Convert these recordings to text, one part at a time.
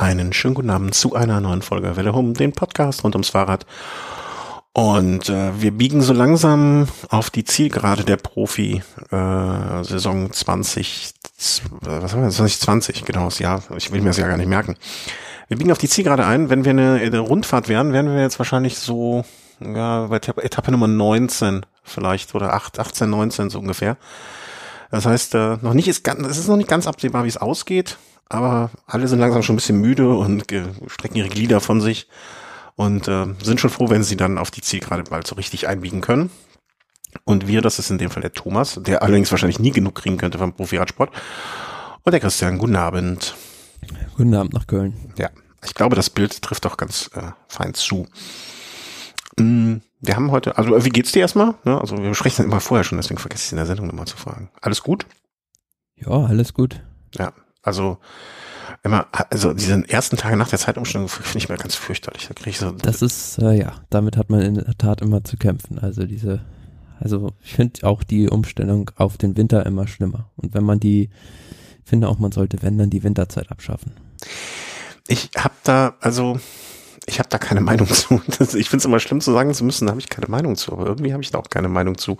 Einen schönen guten Abend zu einer neuen Folge Welle Hum, den Podcast rund ums Fahrrad. Und äh, wir biegen so langsam auf die Zielgerade der Profi-Saison äh, 20, was haben wir, 2020, genau, das Jahr, ich will mir das ja gar nicht merken. Wir biegen auf die Zielgerade ein. Wenn wir eine, eine Rundfahrt wären, wären wir jetzt wahrscheinlich so, ja, bei Etappe Nummer 19 vielleicht oder 8, 18, 19 so ungefähr. Das heißt, äh, noch nicht ist ganz, es ist noch nicht ganz absehbar, wie es ausgeht aber alle sind langsam schon ein bisschen müde und strecken ihre Glieder von sich und äh, sind schon froh, wenn sie dann auf die Zielgerade bald so richtig einbiegen können. Und wir, das ist in dem Fall der Thomas, der allerdings wahrscheinlich nie genug kriegen könnte vom Profi-Radsport. Und der Christian, guten Abend. Guten Abend nach Köln. Ja, ich glaube, das Bild trifft doch ganz äh, fein zu. Mm, wir haben heute, also wie geht's dir erstmal? Also wir sprechen immer vorher schon, deswegen vergesse ich in der Sendung nochmal zu fragen. Alles gut? Ja, alles gut. Ja, also immer, also diese ersten Tage nach der Zeitumstellung finde ich mir ganz fürchterlich. Da kriege ich so. Das ist, äh, ja, damit hat man in der Tat immer zu kämpfen. Also diese, also ich finde auch die Umstellung auf den Winter immer schlimmer. Und wenn man die, finde auch, man sollte, wenn, dann die Winterzeit abschaffen. Ich habe da, also ich habe da keine Meinung zu. ich finde es immer schlimm zu sagen zu müssen, da habe ich keine Meinung zu. Aber irgendwie habe ich da auch keine Meinung zu.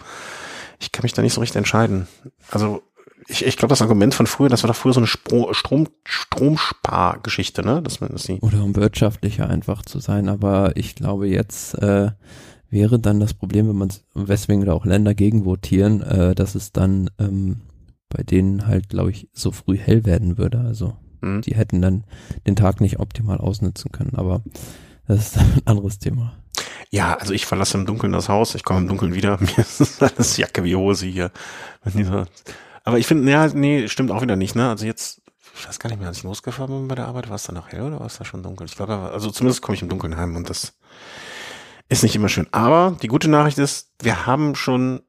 Ich kann mich da nicht so richtig entscheiden. Also ich, ich glaube, das Argument von früher, das war doch früher so eine Spro Strom, Stromspargeschichte, ne? Dass man das die Oder um wirtschaftlicher einfach zu sein, aber ich glaube jetzt äh, wäre dann das Problem, wenn man weswegen da auch Länder gegenvotieren, äh, dass es dann ähm, bei denen halt, glaube ich, so früh hell werden würde. Also mhm. die hätten dann den Tag nicht optimal ausnutzen können, aber das ist ein anderes Thema. Ja, also ich verlasse im Dunkeln das Haus, ich komme im Dunkeln wieder, mir ist alles Jacke wie Hose hier. Aber ich finde, ja, nee, stimmt auch wieder nicht, ne? Also jetzt, ich weiß gar nicht mehr, als ich losgefahren bin bei der Arbeit, war es dann noch hell oder war es da schon dunkel? Ich glaube, also zumindest komme ich im Dunkeln heim und das ist nicht immer schön. Aber die gute Nachricht ist, wir haben schon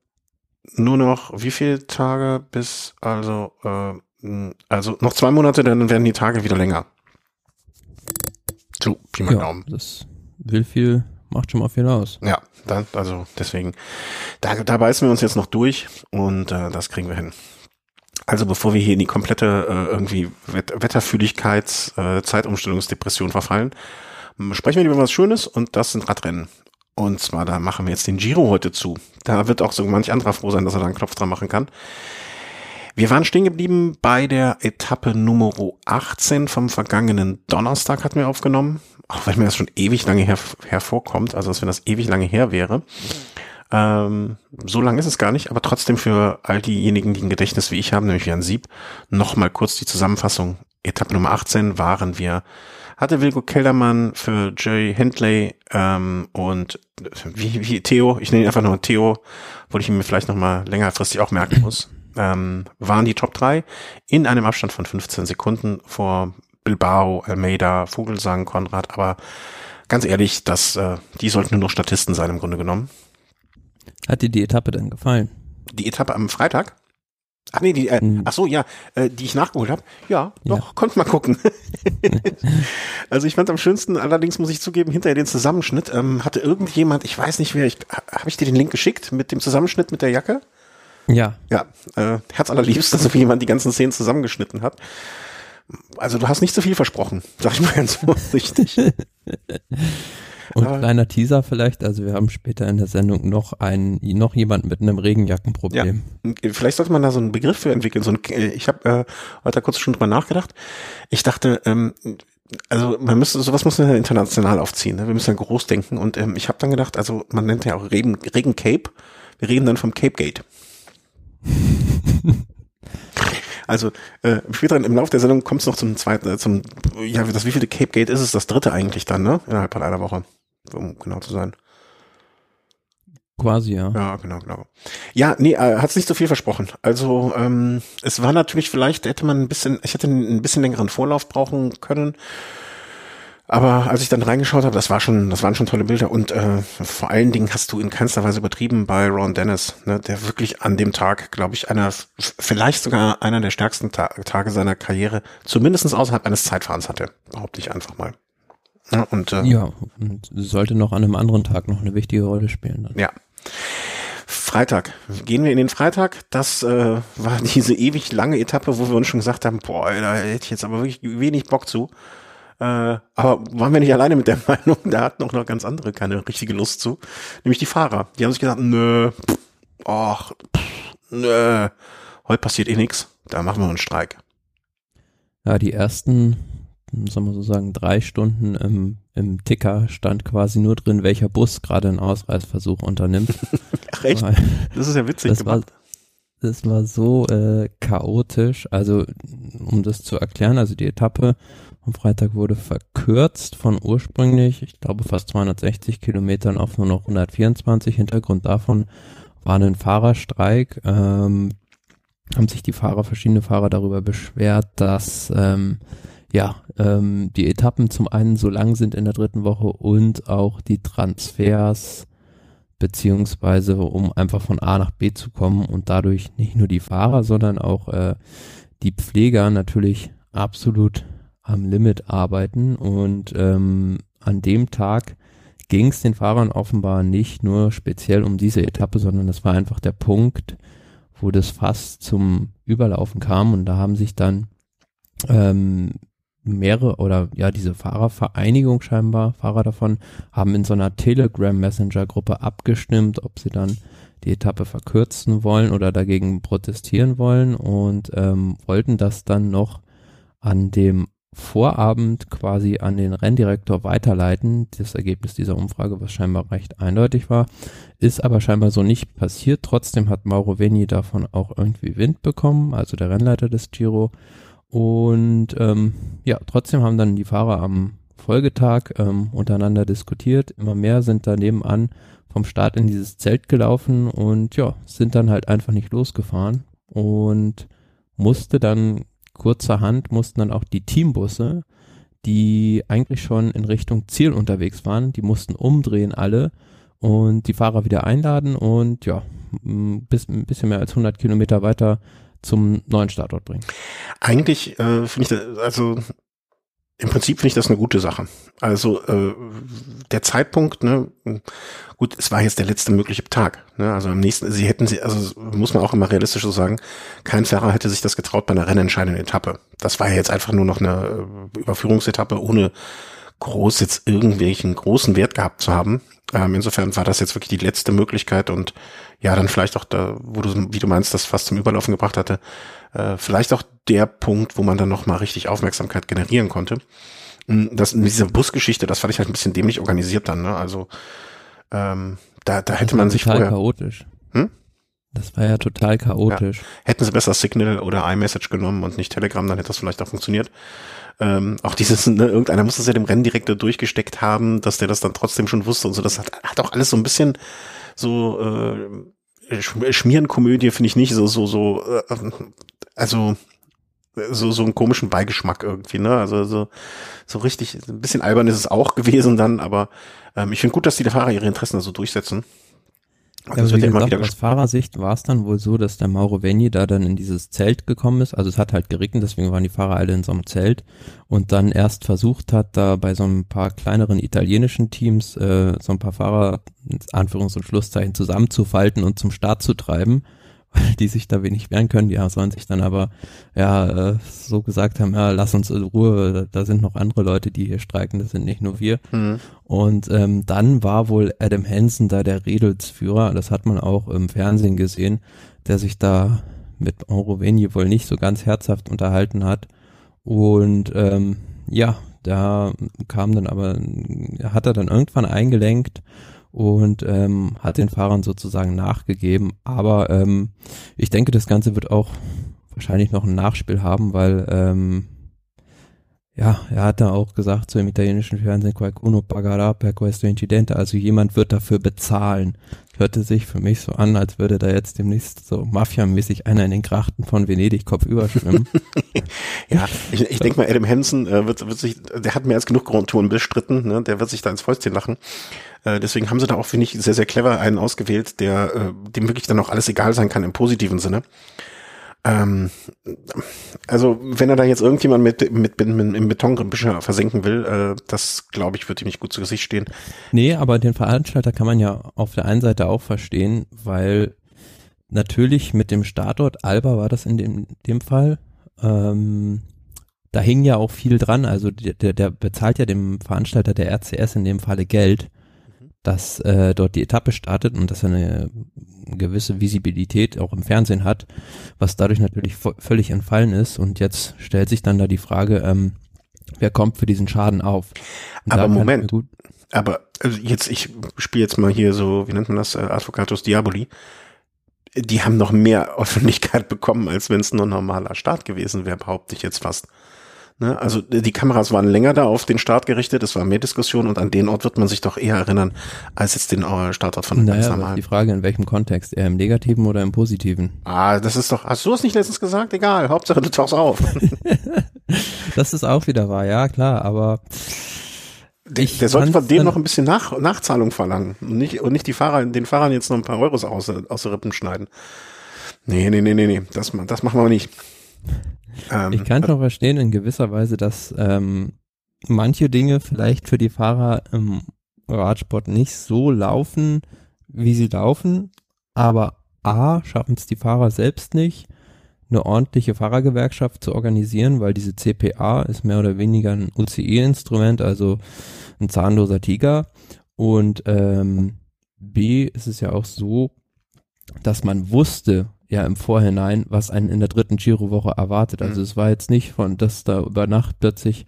nur noch wie viele Tage bis, also, äh, also noch zwei Monate, dann werden die Tage wieder länger. So, Pi mal ja, Daumen. Das will viel, macht schon mal viel aus. Ja, dann, also deswegen, da, da beißen wir uns jetzt noch durch und äh, das kriegen wir hin. Also bevor wir hier in die komplette äh, irgendwie Wet Wetterfühligkeits äh, Zeitumstellungsdepression verfallen, sprechen wir über was Schönes und das sind Radrennen. Und zwar, da machen wir jetzt den Giro heute zu. Da wird auch so manch anderer froh sein, dass er da einen Knopf dran machen kann. Wir waren stehen geblieben bei der Etappe Nummer 18 vom vergangenen Donnerstag hatten wir aufgenommen. Auch wenn mir das schon ewig lange her, hervorkommt, also als wenn das ewig lange her wäre. Ähm, so lang ist es gar nicht, aber trotzdem für all diejenigen, die ein Gedächtnis wie ich haben, nämlich wie ein Sieb, noch mal kurz die Zusammenfassung. Etappe Nummer 18 waren wir, hatte Wilko Keldermann für Jerry Hindley ähm, und wie, wie Theo, ich nenne ihn einfach nur Theo, wo ich ihn mir vielleicht noch mal längerfristig auch merken muss, ähm, waren die Top 3 in einem Abstand von 15 Sekunden vor Bilbao, Almeida, Vogelsang, Konrad, aber ganz ehrlich, das, äh, die sollten nur noch Statisten sein im Grunde genommen. Hat dir die Etappe denn gefallen? Die Etappe am Freitag? Ach nee, die, äh, hm. ach so, ja, äh, die ich nachgeholt habe. Ja, doch, ja. konnte mal gucken. also ich fand am schönsten, allerdings muss ich zugeben, hinterher den Zusammenschnitt, ähm, hatte irgendjemand, ich weiß nicht wer, ich, habe ich dir den Link geschickt mit dem Zusammenschnitt mit der Jacke? Ja. Ja, äh, Herz allerliebst, dass so jemand die ganzen Szenen zusammengeschnitten hat. Also du hast nicht so viel versprochen, sag ich mal ganz vorsichtig. Und Aber kleiner Teaser vielleicht, also wir haben später in der Sendung noch einen, noch jemanden mit einem Regenjackenproblem. Ja, vielleicht sollte man da so einen Begriff für entwickeln. So ein, äh, ich habe äh, heute kurz schon drüber nachgedacht. Ich dachte, ähm, also man müsste sowas muss man international aufziehen. Ne? Wir müssen ja groß denken. Und ähm, ich habe dann gedacht, also man nennt ja auch Regen, Regen Cape. Wir reden dann vom Cape Gate. Also äh, später im Laufe der Sendung kommt es noch zum zweiten, äh, zum ja, das wievielte Cape Gate ist es? Das dritte eigentlich dann, ne? Innerhalb von einer Woche um genau zu sein. Quasi, ja. Ja, genau, genau. Ja, nee, äh, hat nicht so viel versprochen. Also ähm, es war natürlich vielleicht, hätte man ein bisschen, ich hätte ein bisschen längeren Vorlauf brauchen können. Aber als ich dann reingeschaut habe, das war schon, das waren schon tolle Bilder und äh, vor allen Dingen hast du in keinster Weise übertrieben bei Ron Dennis, ne, der wirklich an dem Tag, glaube ich, einer, vielleicht sogar einer der stärksten Ta Tage seiner Karriere, zumindest außerhalb eines Zeitfahrens hatte, behaupte ich einfach mal. Ja, und, äh, ja, und sollte noch an einem anderen Tag noch eine wichtige Rolle spielen. Dann. Ja. Freitag. Gehen wir in den Freitag. Das äh, war diese ewig lange Etappe, wo wir uns schon gesagt haben, boah, da hätte ich jetzt aber wirklich wenig Bock zu. Äh, aber waren wir nicht alleine mit der Meinung, da hatten auch noch ganz andere keine richtige Lust zu. Nämlich die Fahrer. Die haben sich gesagt, nö, ach, nö, heute passiert eh nix, da machen wir einen Streik. Ja, die ersten, sagen wir so sagen, drei Stunden im, im Ticker stand quasi nur drin, welcher Bus gerade einen Ausreißversuch unternimmt. Ach echt? Das ist ja witzig das gemacht. War, das war so äh, chaotisch. Also, um das zu erklären, also die Etappe am Freitag wurde verkürzt von ursprünglich, ich glaube, fast 260 Kilometern auf nur noch 124. Hintergrund davon war ein Fahrerstreik. Ähm, haben sich die Fahrer, verschiedene Fahrer darüber beschwert, dass ähm, ja, ähm, die Etappen zum einen so lang sind in der dritten Woche und auch die Transfers beziehungsweise um einfach von A nach B zu kommen und dadurch nicht nur die Fahrer, sondern auch äh, die Pfleger natürlich absolut am Limit arbeiten. Und ähm, an dem Tag ging es den Fahrern offenbar nicht nur speziell um diese Etappe, sondern das war einfach der Punkt, wo das fast zum Überlaufen kam. Und da haben sich dann ähm, mehrere oder ja diese Fahrervereinigung scheinbar, Fahrer davon, haben in so einer Telegram Messenger Gruppe abgestimmt, ob sie dann die Etappe verkürzen wollen oder dagegen protestieren wollen und ähm, wollten das dann noch an dem Vorabend quasi an den Renndirektor weiterleiten. Das Ergebnis dieser Umfrage, was scheinbar recht eindeutig war, ist aber scheinbar so nicht passiert. Trotzdem hat Mauro Veni davon auch irgendwie Wind bekommen, also der Rennleiter des Giro und ähm, ja, trotzdem haben dann die Fahrer am Folgetag ähm, untereinander diskutiert. Immer mehr sind da nebenan vom Start in dieses Zelt gelaufen und ja, sind dann halt einfach nicht losgefahren und musste dann kurzerhand, mussten dann auch die Teambusse, die eigentlich schon in Richtung Ziel unterwegs waren, die mussten umdrehen alle und die Fahrer wieder einladen und ja, bis, ein bisschen mehr als 100 Kilometer weiter zum neuen Startort bringen. Eigentlich äh, finde ich das, also im Prinzip finde ich das eine gute Sache. Also äh, der Zeitpunkt, ne, gut, es war jetzt der letzte mögliche Tag. Ne, also am nächsten, sie hätten sie, also muss man auch immer realistisch so sagen, kein Fahrer hätte sich das getraut bei einer rennentscheidenden Etappe. Das war ja jetzt einfach nur noch eine äh, Überführungsetappe, ohne groß jetzt irgendwelchen großen Wert gehabt zu haben. Ähm, insofern war das jetzt wirklich die letzte Möglichkeit und ja, dann vielleicht auch da, wo du, wie du meinst, das fast zum Überlaufen gebracht hatte, äh, vielleicht auch der Punkt, wo man dann nochmal richtig Aufmerksamkeit generieren konnte. Hm, das, diese Busgeschichte, das fand ich halt ein bisschen dämlich organisiert dann, ne? Also ähm, da, da hätte man sich total vorher. chaotisch. Hm? Das war ja total chaotisch. Ja. Hätten sie besser Signal oder iMessage genommen und nicht Telegram, dann hätte das vielleicht auch funktioniert. Ähm, auch dieses, ne, irgendeiner muss das ja dem Renndirektor durchgesteckt haben, dass der das dann trotzdem schon wusste und so. Das hat, hat auch alles so ein bisschen so äh, Schmierenkomödie finde ich nicht so so so äh, also so so einen komischen Beigeschmack irgendwie ne? Also so so richtig ein bisschen albern ist es auch gewesen dann aber ähm, ich finde gut dass die Fahrer ihre Interessen so durchsetzen also wie gesagt, aus Fahrersicht war es dann wohl so, dass der Mauro Veni da dann in dieses Zelt gekommen ist. Also es hat halt geregnet, deswegen waren die Fahrer alle in so einem Zelt und dann erst versucht hat, da bei so ein paar kleineren italienischen Teams äh, so ein paar Fahrer, Anführungs- und Schlusszeichen, zusammenzufalten und zum Start zu treiben die sich da wenig wehren können. Die sollen sich dann aber ja äh, so gesagt haben, ja, lass uns in Ruhe, da, da sind noch andere Leute, die hier streiken, das sind nicht nur wir. Mhm. Und ähm, dann war wohl Adam Hansen da der Redelsführer, das hat man auch im Fernsehen gesehen, der sich da mit Euroveni wohl nicht so ganz herzhaft unterhalten hat. Und ähm, ja, da kam dann aber, hat er dann irgendwann eingelenkt und ähm, hat den Fahrern sozusagen nachgegeben. Aber ähm, ich denke, das Ganze wird auch wahrscheinlich noch ein Nachspiel haben, weil ähm, ja, er hat da auch gesagt, so im italienischen Fernsehen, qualcuno pagherà per questo incidente, also jemand wird dafür bezahlen. Hörte sich für mich so an, als würde da jetzt demnächst so mafiamäßig einer in den Grachten von Venedig kopfüber schwimmen. ja, ich, ich denke mal, Adam Hansen äh, wird, wird sich, der hat mehr als genug Grundtouren bestritten, ne? der wird sich da ins Fäustchen lachen. Äh, deswegen haben sie da auch, finde ich, sehr, sehr clever einen ausgewählt, der äh, dem wirklich dann auch alles egal sein kann im positiven Sinne. Ähm, also wenn er da jetzt irgendjemand mit, mit, mit, mit im Betongebüsche versenken will, äh, das glaube ich, wird ihm nicht gut zu Gesicht stehen. Nee, aber den Veranstalter kann man ja auf der einen Seite auch verstehen, weil natürlich mit dem Startort Alba war das in dem, dem Fall. Ähm, da hing ja auch viel dran. Also der, der bezahlt ja dem Veranstalter der RCS in dem Falle Geld. Dass äh, dort die Etappe startet und dass er eine gewisse Visibilität auch im Fernsehen hat, was dadurch natürlich völlig entfallen ist. Und jetzt stellt sich dann da die Frage, ähm, wer kommt für diesen Schaden auf? Und aber Moment, aber also jetzt, ich spiele jetzt mal hier so, wie nennt man das, äh, Advocatus Diaboli. Die haben noch mehr Öffentlichkeit bekommen, als wenn es nur ein normaler Start gewesen wäre, behaupte ich jetzt fast. Ne? Also die Kameras waren länger da auf den Start gerichtet, es war mehr Diskussion und an den Ort wird man sich doch eher erinnern, als jetzt den äh, Startort von naja, ganz normalen. Die Frage, in welchem Kontext? Eher im negativen oder im positiven? Ah, das ist doch, hast du es nicht letztens gesagt? Egal, Hauptsache du tauchst auf. das ist auch wieder wahr, ja klar, aber der, der sollte von dem noch ein bisschen Nach, Nachzahlung verlangen und nicht, und nicht die Fahrer, den Fahrern jetzt noch ein paar Euros aus, aus den Rippen schneiden. Nee, nee, nee, nee, nee, das, das machen wir nicht. Ähm, ich kann schon verstehen in gewisser Weise, dass ähm, manche Dinge vielleicht für die Fahrer im Radsport nicht so laufen, wie sie laufen, aber A, schaffen es die Fahrer selbst nicht, eine ordentliche Fahrergewerkschaft zu organisieren, weil diese CPA ist mehr oder weniger ein UCI-Instrument, also ein zahnloser Tiger. Und ähm, B ist es ja auch so, dass man wusste, ja im Vorhinein, was einen in der dritten Giro-Woche erwartet. Also mhm. es war jetzt nicht von, dass da über Nacht plötzlich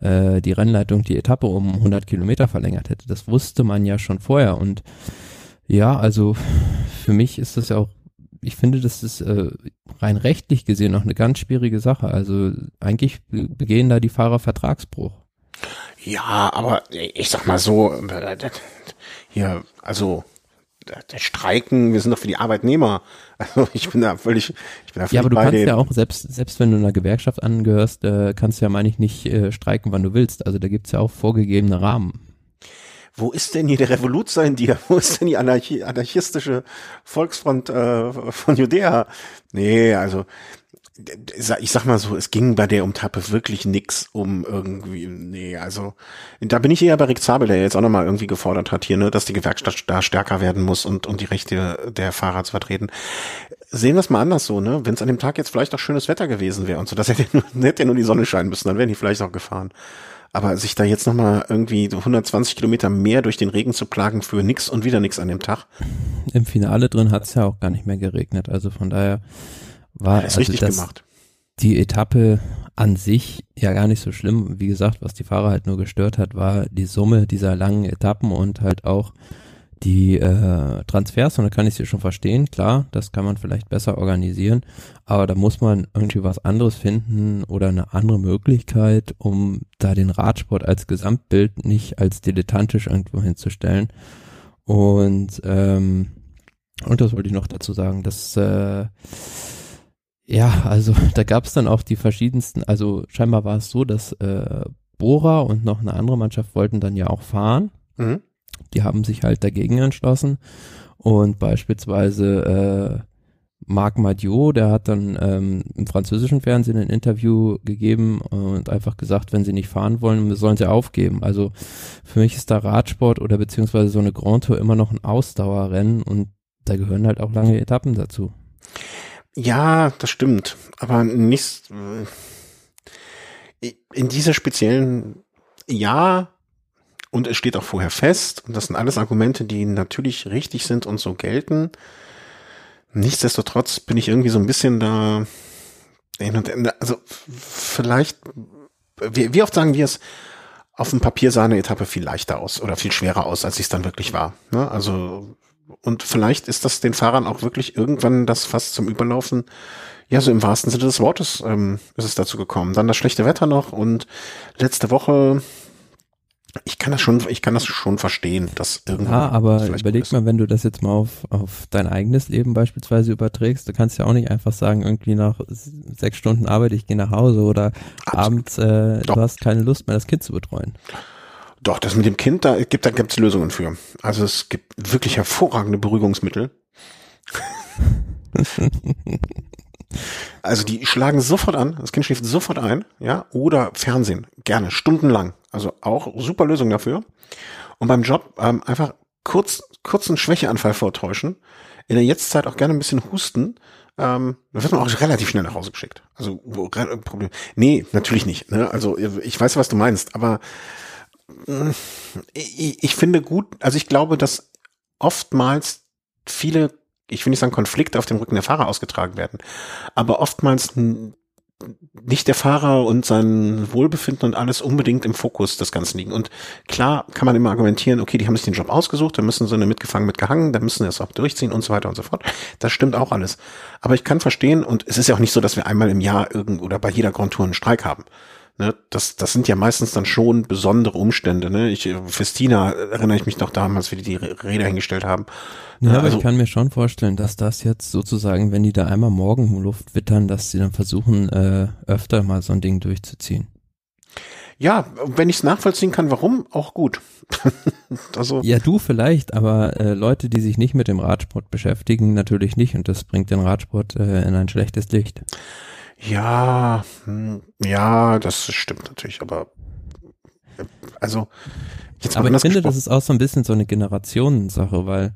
äh, die Rennleitung die Etappe um 100 Kilometer verlängert hätte. Das wusste man ja schon vorher und ja, also für mich ist das ja auch, ich finde, das ist äh, rein rechtlich gesehen noch eine ganz schwierige Sache. Also eigentlich begehen da die Fahrer Vertragsbruch. Ja, aber ich sag mal so, äh, hier, also Streiken, wir sind doch für die Arbeitnehmer. Also ich bin da völlig, ich bin da völlig Ja, aber du kannst denen. ja auch, selbst, selbst wenn du einer Gewerkschaft angehörst, äh, kannst du ja, meine ich, nicht äh, streiken, wann du willst. Also da gibt's ja auch vorgegebene Rahmen. Wo ist denn hier der Revolut sein dir? Wo ist denn die Anarchi anarchistische Volksfront äh, von Judäa? Nee, also ich sag mal so, es ging bei der Umtappe wirklich nix um irgendwie, nee, also da bin ich eher bei Rick Zabel, der jetzt auch nochmal irgendwie gefordert hat hier, ne, dass die Gewerkschaft da stärker werden muss und, und die Rechte der Fahrer zu vertreten. Sehen wir es mal anders so, ne, wenn es an dem Tag jetzt vielleicht auch schönes Wetter gewesen wäre und so, das hätte, nur, hätte nur die Sonne scheinen müssen, dann wären die vielleicht auch gefahren. Aber sich da jetzt nochmal irgendwie 120 Kilometer mehr durch den Regen zu plagen für nix und wieder nix an dem Tag. Im Finale drin hat es ja auch gar nicht mehr geregnet, also von daher war das also richtig das, gemacht. Die Etappe an sich ja gar nicht so schlimm. Wie gesagt, was die Fahrer halt nur gestört hat, war die Summe dieser langen Etappen und halt auch die äh, Transfers. Und da kann ich sie schon verstehen. Klar, das kann man vielleicht besser organisieren. Aber da muss man irgendwie was anderes finden oder eine andere Möglichkeit, um da den Radsport als Gesamtbild nicht als dilettantisch irgendwo hinzustellen. Und ähm, und das wollte ich noch dazu sagen, dass äh, ja, also da gab es dann auch die verschiedensten, also scheinbar war es so, dass äh, Bora und noch eine andere Mannschaft wollten dann ja auch fahren. Mhm. Die haben sich halt dagegen entschlossen. Und beispielsweise äh, Marc Madiot, der hat dann ähm, im französischen Fernsehen ein Interview gegeben und einfach gesagt, wenn sie nicht fahren wollen, sollen sie aufgeben. Also für mich ist da Radsport oder beziehungsweise so eine Grand Tour immer noch ein Ausdauerrennen und da gehören halt auch lange Etappen dazu. Ja, das stimmt. Aber nicht äh, in dieser speziellen, ja, und es steht auch vorher fest, und das sind alles Argumente, die natürlich richtig sind und so gelten. Nichtsdestotrotz bin ich irgendwie so ein bisschen da, also vielleicht, wie, oft sagen wir es, auf dem Papier sah eine Etappe viel leichter aus oder viel schwerer aus, als sie es dann wirklich war. Ne? Also und vielleicht ist das den Fahrern auch wirklich irgendwann das fast zum Überlaufen. Ja, so im wahrsten Sinne des Wortes ähm, ist es dazu gekommen. Dann das schlechte Wetter noch und letzte Woche, ich kann das schon, ich kann das schon verstehen, dass irgendwann. Ja, aber überleg mal, wenn du das jetzt mal auf, auf dein eigenes Leben beispielsweise überträgst, du kannst ja auch nicht einfach sagen, irgendwie nach sechs Stunden Arbeit, ich gehe nach Hause oder Absolut. abends, äh, du hast keine Lust mehr, das Kind zu betreuen. Doch, das mit dem Kind, da gibt da gibt's Lösungen für. Also es gibt wirklich hervorragende Beruhigungsmittel. also die schlagen sofort an, das Kind schläft sofort ein, ja, oder Fernsehen, gerne, stundenlang. Also auch super Lösung dafür. Und beim Job ähm, einfach kurz, kurzen Schwächeanfall vortäuschen, in der Jetztzeit auch gerne ein bisschen husten, ähm, dann wird man auch relativ schnell nach Hause geschickt. Also wo, Problem. Nee, natürlich nicht. Ne? Also ich weiß, was du meinst, aber ich, ich finde gut, also ich glaube, dass oftmals viele, ich will nicht sagen Konflikte auf dem Rücken der Fahrer ausgetragen werden, aber oftmals nicht der Fahrer und sein Wohlbefinden und alles unbedingt im Fokus des Ganzen liegen. Und klar kann man immer argumentieren, okay, die haben sich den Job ausgesucht, dann müssen sie eine mitgefangen, mitgehangen, dann müssen sie es auch durchziehen und so weiter und so fort. Das stimmt auch alles. Aber ich kann verstehen, und es ist ja auch nicht so, dass wir einmal im Jahr irgend oder bei jeder Grand Tour einen Streik haben. Ne, das, das sind ja meistens dann schon besondere Umstände. Ne? Ich, Festina erinnere ich mich noch damals, wie die die Räder hingestellt haben. Ja, aber also, ich kann mir schon vorstellen, dass das jetzt sozusagen, wenn die da einmal morgen Luft wittern, dass sie dann versuchen, äh, öfter mal so ein Ding durchzuziehen. Ja, wenn ich es nachvollziehen kann, warum, auch gut. also ja, du vielleicht, aber äh, Leute, die sich nicht mit dem Radsport beschäftigen, natürlich nicht. Und das bringt den Radsport äh, in ein schlechtes Licht. Ja, hm, ja, das stimmt natürlich, aber also jetzt Aber ich finde, das ist auch so ein bisschen so eine Generationensache, weil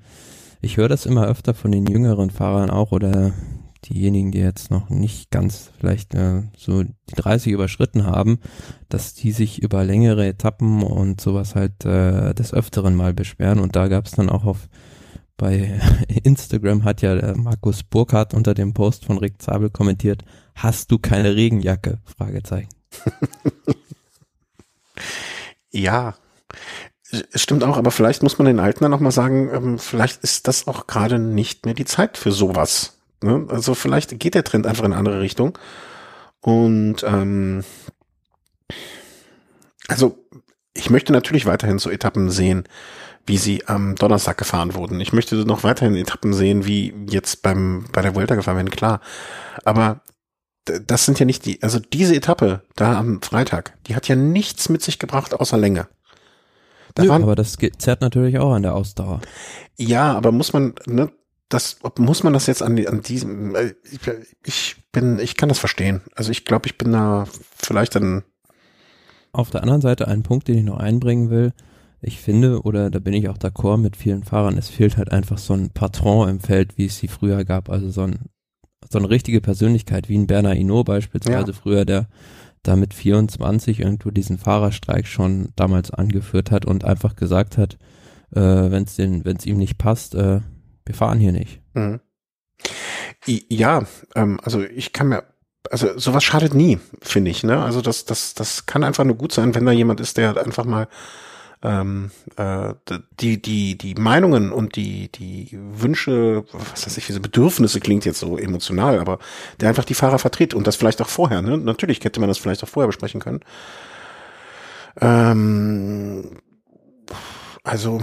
ich höre das immer öfter von den jüngeren Fahrern auch oder diejenigen, die jetzt noch nicht ganz vielleicht äh, so die 30 überschritten haben, dass die sich über längere Etappen und sowas halt äh, des Öfteren mal beschweren. Und da gab es dann auch auf bei Instagram hat ja Markus Burkhardt unter dem Post von Rick Zabel kommentiert, hast du keine Regenjacke? Fragezeichen. ja, stimmt auch, aber vielleicht muss man den Alten dann nochmal sagen, ähm, vielleicht ist das auch gerade nicht mehr die Zeit für sowas. Ne? Also vielleicht geht der Trend einfach in eine andere Richtung. Und ähm, also ich möchte natürlich weiterhin so Etappen sehen, wie sie am Donnerstag gefahren wurden. Ich möchte noch weiterhin Etappen sehen, wie jetzt beim, bei der Vuelta gefahren werden, klar. Aber das sind ja nicht die, also diese Etappe da am Freitag, die hat ja nichts mit sich gebracht außer Länge. Da Nö, waren, aber das zerrt natürlich auch an der Ausdauer. Ja, aber muss man, ne, das, muss man das jetzt an, an diesem, äh, ich bin, ich kann das verstehen. Also ich glaube, ich bin da vielleicht dann. Auf der anderen Seite ein Punkt, den ich noch einbringen will, ich finde, oder da bin ich auch d'accord mit vielen Fahrern, es fehlt halt einfach so ein Patron im Feld, wie es sie früher gab. Also so, ein, so eine richtige Persönlichkeit, wie ein Berner Hinault beispielsweise ja. früher, der da mit 24 irgendwo diesen Fahrerstreik schon damals angeführt hat und einfach gesagt hat, äh, wenn es ihm nicht passt, äh, wir fahren hier nicht. Mhm. Ja, ähm, also ich kann mir also sowas schadet nie, finde ich. Ne? Also das, das, das kann einfach nur gut sein, wenn da jemand ist, der einfach mal ähm, äh, die, die, die Meinungen und die, die Wünsche, was weiß ich, diese Bedürfnisse klingt jetzt so emotional, aber der einfach die Fahrer vertritt und das vielleicht auch vorher, ne? Natürlich hätte man das vielleicht auch vorher besprechen können. Ähm, also,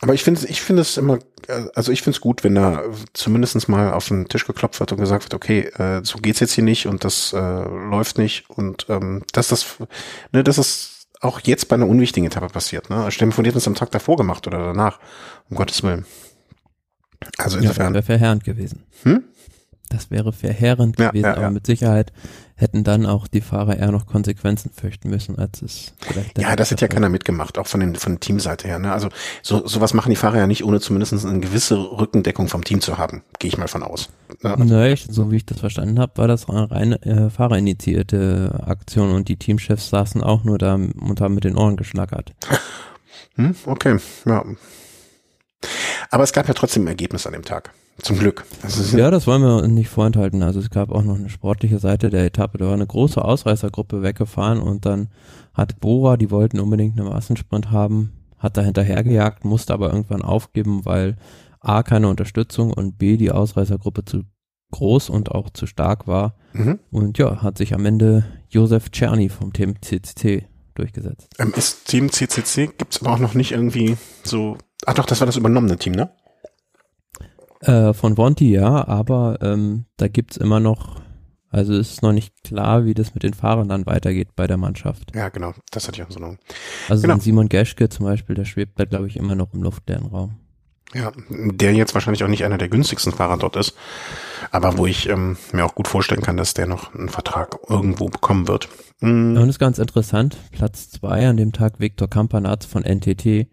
aber ich finde, ich finde es immer, also ich finde es gut, wenn da zumindestens mal auf den Tisch geklopft wird und gesagt wird, okay, äh, so geht's jetzt hier nicht und das äh, läuft nicht und ähm, dass das, ne, dass das auch jetzt bei einer unwichtigen Etappe passiert. Ne? Stell dir vor, die hätten es am Tag davor gemacht oder danach. Um Gottes Willen. Also insofern. Ja, das wäre verheerend gewesen. Hm? Das wäre verheerend ja, gewesen, ja, aber mit Sicherheit hätten dann auch die Fahrer eher noch Konsequenzen fürchten müssen, als es vielleicht. Ja, das hat ja keiner mitgemacht, auch von den von Teamseite her. Ne? Also so sowas machen die Fahrer ja nicht, ohne zumindest eine gewisse Rückendeckung vom Team zu haben. Gehe ich mal von aus. Ne? Naja, so wie ich das verstanden habe, war das eine rein äh, fahrerinitiierte Aktion und die Teamchefs saßen auch nur da und haben mit den Ohren geschlackert. Hm, okay, ja. Aber es gab ja trotzdem ein Ergebnis an dem Tag. Zum Glück. Also ja, das wollen wir nicht vorenthalten. Also es gab auch noch eine sportliche Seite der Etappe. Da war eine große Ausreißergruppe weggefahren und dann hat Bora, die wollten unbedingt einen Massensprint haben, hat da hinterhergejagt, musste aber irgendwann aufgeben, weil A, keine Unterstützung und B, die Ausreißergruppe zu groß und auch zu stark war. Mhm. Und ja, hat sich am Ende Josef Czerny vom Team CCC durchgesetzt. Ähm, ist Team CCC, gibt es aber auch noch nicht irgendwie so, ach doch, das war das übernommene Team, ne? Äh, von Vonti ja, aber ähm, da gibt's immer noch, also es ist noch nicht klar, wie das mit den Fahrern dann weitergeht bei der Mannschaft. Ja, genau, das hatte ich auch so noch. Also genau. Simon Geschke zum Beispiel, der schwebt da glaube ich immer noch im luftleeren Raum. Ja, der jetzt wahrscheinlich auch nicht einer der günstigsten Fahrer dort ist, aber wo ich ähm, mir auch gut vorstellen kann, dass der noch einen Vertrag irgendwo bekommen wird. Mhm. Und ist ganz interessant, Platz zwei an dem Tag Viktor Kampanatz von NTT,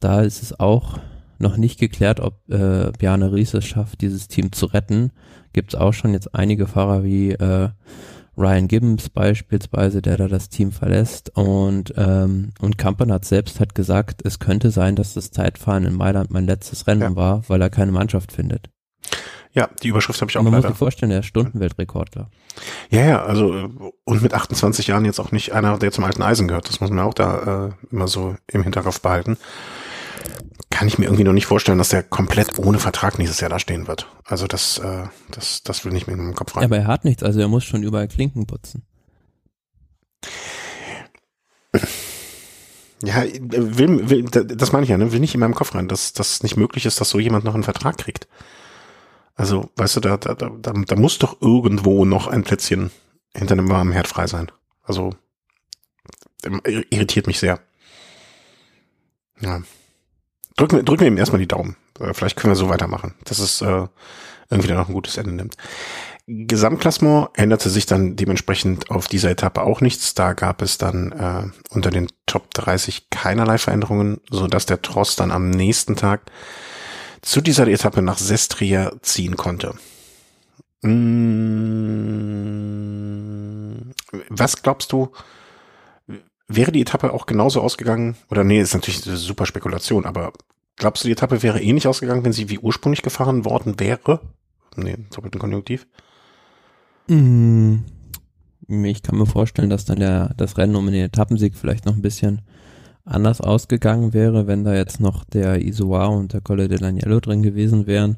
da ist es auch noch nicht geklärt, ob äh, Bjarne Ries es schafft, dieses Team zu retten. Gibt es auch schon jetzt einige Fahrer wie äh, Ryan Gibbons beispielsweise, der da das Team verlässt und ähm, und Campanat selbst hat gesagt, es könnte sein, dass das Zeitfahren in Mailand mein letztes Rennen ja. war, weil er keine Mannschaft findet. Ja, die Überschrift habe ich auch Man leider. muss sich vorstellen, der ist Stundenweltrekordler. Ja, ja, also und mit 28 Jahren jetzt auch nicht einer, der zum alten Eisen gehört. Das muss man auch da äh, immer so im Hinterkopf behalten. Kann ich mir irgendwie noch nicht vorstellen, dass der komplett ohne Vertrag nächstes Jahr da stehen wird. Also das, äh, das, das will nicht mehr in meinem Kopf rein. Ja, aber er hat nichts, also er muss schon überall Klinken putzen. Ja, will, will, das meine ich ja, ne? will nicht in meinem Kopf rein, dass das nicht möglich ist, dass so jemand noch einen Vertrag kriegt. Also, weißt du, da, da, da, da muss doch irgendwo noch ein Plätzchen hinter einem warmen Herd frei sein. Also, irritiert mich sehr. Ja. Drücken, wir drücken wir ihm erstmal die Daumen. Äh, vielleicht können wir so weitermachen, dass es äh, irgendwie dann noch ein gutes Ende nimmt. Gesamtklassement änderte sich dann dementsprechend auf dieser Etappe auch nichts. Da gab es dann äh, unter den Top 30 keinerlei Veränderungen, so dass der Tross dann am nächsten Tag zu dieser Etappe nach Sestria ziehen konnte. Hm, was glaubst du, wäre die Etappe auch genauso ausgegangen? Oder nee, ist natürlich eine super Spekulation, aber glaubst du, die Etappe wäre ähnlich ausgegangen, wenn sie wie ursprünglich gefahren worden wäre? Nee, doppelten Konjunktiv. Hm, ich kann mir vorstellen, dass dann der, das Rennen um den Etappensieg vielleicht noch ein bisschen anders ausgegangen wäre, wenn da jetzt noch der Isoar und der Colle de Daniello drin gewesen wären.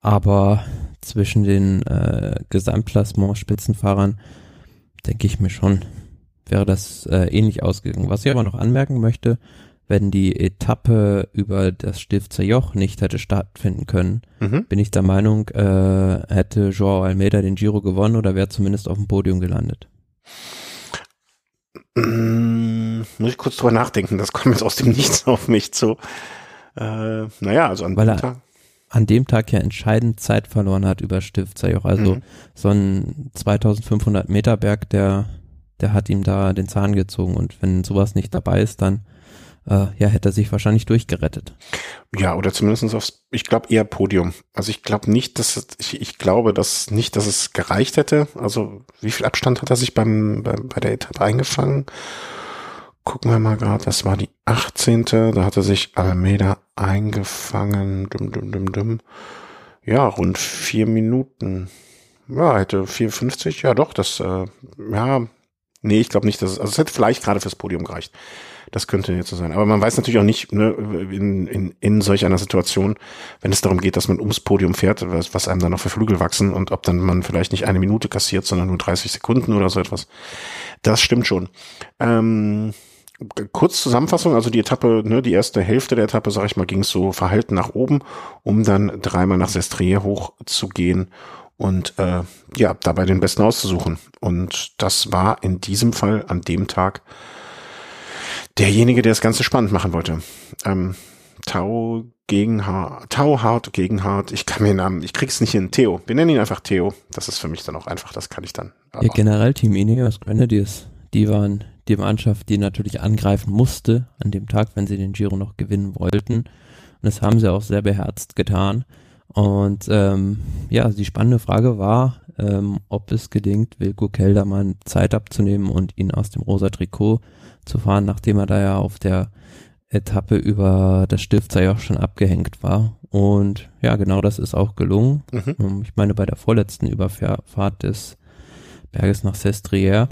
Aber zwischen den äh, Gesamtklassement-Spitzenfahrern denke ich mir schon, wäre das äh, ähnlich ausgegangen. Was ich aber noch anmerken möchte, wenn die Etappe über das Stifter Joch nicht hätte stattfinden können, mhm. bin ich der Meinung, äh, hätte Joao Almeida den Giro gewonnen oder wäre zumindest auf dem Podium gelandet. Mm, muss ich kurz drüber nachdenken, das kommt jetzt aus dem Nichts auf mich zu. Äh, naja, also an Weil dem Tag. An dem Tag ja entscheidend Zeit verloren hat über Stiftsjoch. Also mhm. so ein 2500 Meter Berg, der, der hat ihm da den Zahn gezogen. Und wenn sowas nicht dabei ist, dann äh, ja, hätte er sich wahrscheinlich durchgerettet. Ja, oder zumindest aufs, ich glaube eher Podium. Also ich glaube nicht, dass ich, ich glaube, dass nicht, dass es gereicht hätte. Also wie viel Abstand hat er sich beim, bei, bei der Etappe eingefangen? Gucken wir mal gerade, das war die 18. Da hat er sich Almeida eingefangen. Dum, dum, dum, dum. Ja, rund vier Minuten. Ja, hätte 4,50. Ja, doch, das, äh, ja, nee, ich glaube nicht, dass es, also es hätte vielleicht gerade fürs Podium gereicht. Das könnte jetzt so sein. Aber man weiß natürlich auch nicht, ne, in, in, in solch einer Situation, wenn es darum geht, dass man ums Podium fährt, was, was einem dann noch für Flügel wachsen und ob dann man vielleicht nicht eine Minute kassiert, sondern nur 30 Sekunden oder so etwas. Das stimmt schon. Ähm, kurz Zusammenfassung, also die Etappe, ne, die erste Hälfte der Etappe, sag ich mal, ging so verhalten nach oben, um dann dreimal nach Sestriere hochzugehen und äh, ja, dabei den Besten auszusuchen. Und das war in diesem Fall an dem Tag derjenige, der das Ganze spannend machen wollte. Ähm, Tau gegen Hart, Tau Hart gegen Hart. Ich kann mir den Namen, ich krieg's nicht hin. Theo. Wir nennen ihn einfach Theo. Das ist für mich dann auch einfach, das kann ich dann. Ja, generell Team Ineos Grenadiers, die waren die Mannschaft, die natürlich angreifen musste an dem Tag, wenn sie den Giro noch gewinnen wollten. Und das haben sie auch sehr beherzt getan. Und ähm, ja, die spannende Frage war, ähm, ob es gelingt, Wilko Keldermann Zeit abzunehmen und ihn aus dem rosa Trikot zu fahren, nachdem er da ja auf der Etappe über das Stifter ja auch schon abgehängt war. Und ja, genau das ist auch gelungen. Mhm. Ähm, ich meine, bei der vorletzten Überfahrt des Berges nach Sestriere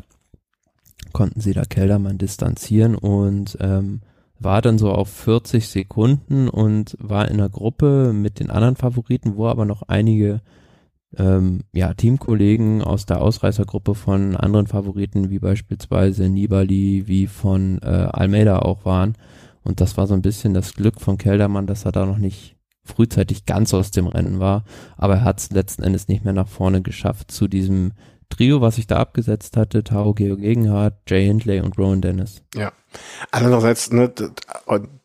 konnten sie da Keldermann distanzieren und ähm, war dann so auf 40 Sekunden und war in einer Gruppe mit den anderen Favoriten, wo aber noch einige ähm, ja, Teamkollegen aus der Ausreißergruppe von anderen Favoriten, wie beispielsweise Nibali, wie von äh, Almeida auch waren. Und das war so ein bisschen das Glück von Keldermann, dass er da noch nicht frühzeitig ganz aus dem Rennen war. Aber er hat es letzten Endes nicht mehr nach vorne geschafft zu diesem Trio, was ich da abgesetzt hatte, Tao Geo Gegenhardt, Jay Hindley und Rowan Dennis. Ja. Andererseits, ne,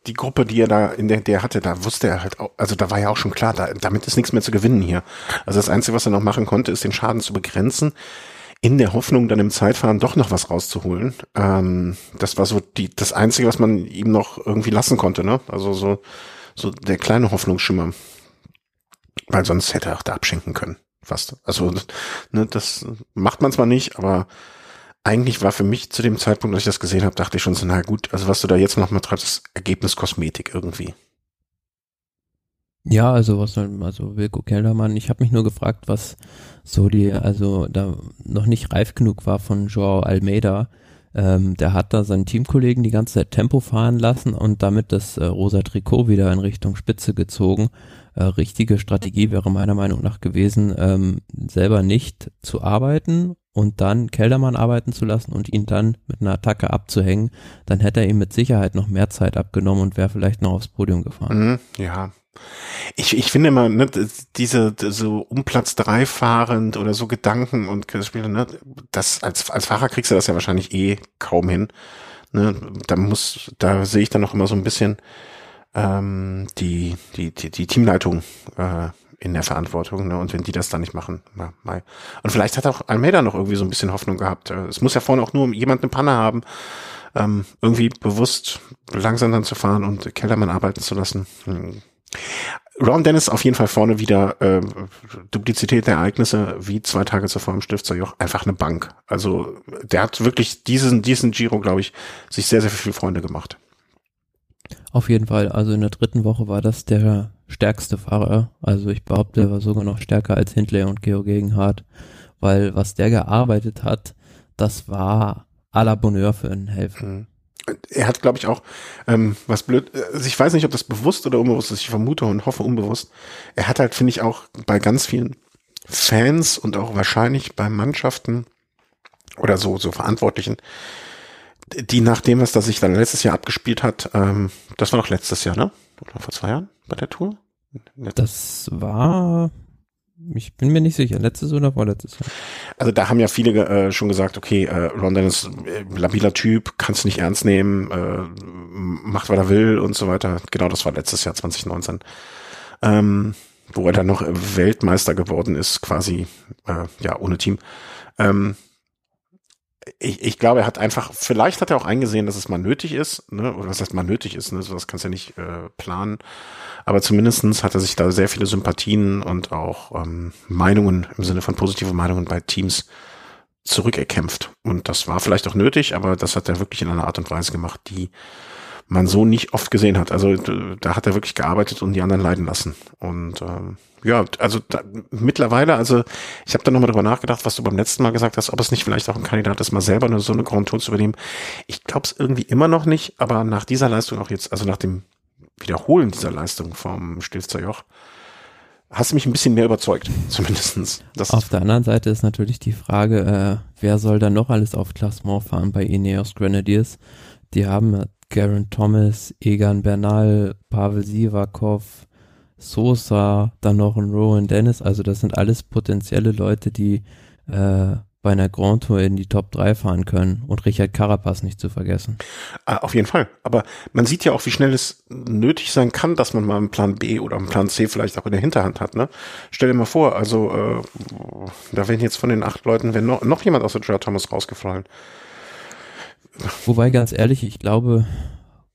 die Gruppe, die er da in der, der hatte, da wusste er halt auch, also da war ja auch schon klar, da, damit ist nichts mehr zu gewinnen hier. Also das Einzige, was er noch machen konnte, ist den Schaden zu begrenzen, in der Hoffnung, dann im Zeitfahren doch noch was rauszuholen. Ähm, das war so die, das Einzige, was man ihm noch irgendwie lassen konnte, ne? Also so, so der kleine Hoffnungsschimmer. Weil sonst hätte er auch da abschenken können. Fast. Also, ne, das macht man zwar nicht, aber eigentlich war für mich zu dem Zeitpunkt, als ich das gesehen habe, dachte ich schon so, na gut, also was du da jetzt noch mal treibst, ist Ergebniskosmetik irgendwie. Ja, also was soll, also Wilko Keldermann, ich habe mich nur gefragt, was so die, also da noch nicht reif genug war von Joao Almeida. Ähm, der hat da seinen Teamkollegen die ganze Zeit Tempo fahren lassen und damit das äh, rosa Trikot wieder in Richtung Spitze gezogen. Äh, richtige Strategie wäre meiner Meinung nach gewesen, ähm, selber nicht zu arbeiten und dann Keldermann arbeiten zu lassen und ihn dann mit einer Attacke abzuhängen, dann hätte er ihm mit Sicherheit noch mehr Zeit abgenommen und wäre vielleicht noch aufs Podium gefahren. Mhm, ja, ich, ich finde immer, ne, diese so um Platz drei fahrend oder so Gedanken und Spiele, ne, das als, als Fahrer kriegst du das ja wahrscheinlich eh kaum hin. Ne, da muss, da sehe ich dann noch immer so ein bisschen ähm, die, die, die, die Teamleitung äh, in der Verantwortung, ne? Und wenn die das dann nicht machen, na, mal. Und vielleicht hat auch Almeida noch irgendwie so ein bisschen Hoffnung gehabt. Äh, es muss ja vorne auch nur jemand eine Panne haben, ähm, irgendwie bewusst langsam dann zu fahren und Kellermann arbeiten zu lassen. Hm Ron Dennis auf jeden Fall vorne wieder äh, Duplizität der Ereignisse wie zwei Tage zuvor im Stifterjoch einfach eine Bank. Also der hat wirklich diesen diesen Giro, glaube ich, sich sehr sehr viele Freunde gemacht. Auf jeden Fall. Also in der dritten Woche war das der stärkste Fahrer. Also ich behaupte, er war sogar noch stärker als Hindley und Georg Gegenhardt, weil was der gearbeitet hat, das war à la Bonheur für einen Helfer. Mhm er hat, glaube ich, auch ähm, was blöd. Also ich weiß nicht, ob das bewusst oder unbewusst ist. Ich vermute und hoffe unbewusst. Er hat halt, finde ich, auch bei ganz vielen Fans und auch wahrscheinlich bei Mannschaften oder so so Verantwortlichen, die nach dem, was das sich dann letztes Jahr abgespielt hat, ähm, das war noch letztes Jahr, ne? Oder vor zwei Jahren bei der Tour? Das war ich bin mir nicht sicher, letztes oder vorletztes Jahr. Also da haben ja viele äh, schon gesagt, okay, äh, Ron ist äh, labiler Typ, kannst du nicht ernst nehmen, äh, macht, was er will und so weiter. Genau, das war letztes Jahr 2019. Ähm, wo er dann noch Weltmeister geworden ist, quasi, äh, ja, ohne Team. Ähm, ich, ich glaube, er hat einfach, vielleicht hat er auch eingesehen, dass es mal nötig ist, ne? oder was heißt mal nötig ist, ne? das kannst du ja nicht äh, planen. Aber zumindestens hat er sich da sehr viele Sympathien und auch ähm, Meinungen im Sinne von positive Meinungen bei Teams zurückerkämpft. Und das war vielleicht auch nötig, aber das hat er wirklich in einer Art und Weise gemacht, die man so nicht oft gesehen hat. Also da hat er wirklich gearbeitet und die anderen leiden lassen. Und ähm, ja, also da, mittlerweile, also ich habe da nochmal drüber nachgedacht, was du beim letzten Mal gesagt hast, ob es nicht vielleicht auch ein Kandidat ist, mal selber eine, so eine Grand Tour zu übernehmen. Ich glaube es irgendwie immer noch nicht, aber nach dieser Leistung auch jetzt, also nach dem Wiederholen dieser Leistung vom Stilfzer Joch, hast du mich ein bisschen mehr überzeugt, zumindestens. Auf der anderen Seite ist natürlich die Frage, äh, wer soll da noch alles auf Klassement fahren bei Ineos Grenadiers? Die haben Garen Thomas, Egan Bernal, Pavel Sivakov, Sosa, dann noch ein Rowan Dennis. Also das sind alles potenzielle Leute, die äh, bei einer Grand Tour in die Top 3 fahren können und Richard Carapaz nicht zu vergessen. Ah, auf jeden Fall. Aber man sieht ja auch, wie schnell es nötig sein kann, dass man mal einen Plan B oder einen Plan C vielleicht auch in der Hinterhand hat. Ne? Stell dir mal vor, also äh, da werden jetzt von den acht Leuten wenn noch, noch jemand aus der Gerard Thomas rausgefallen. Wobei ganz ehrlich, ich glaube,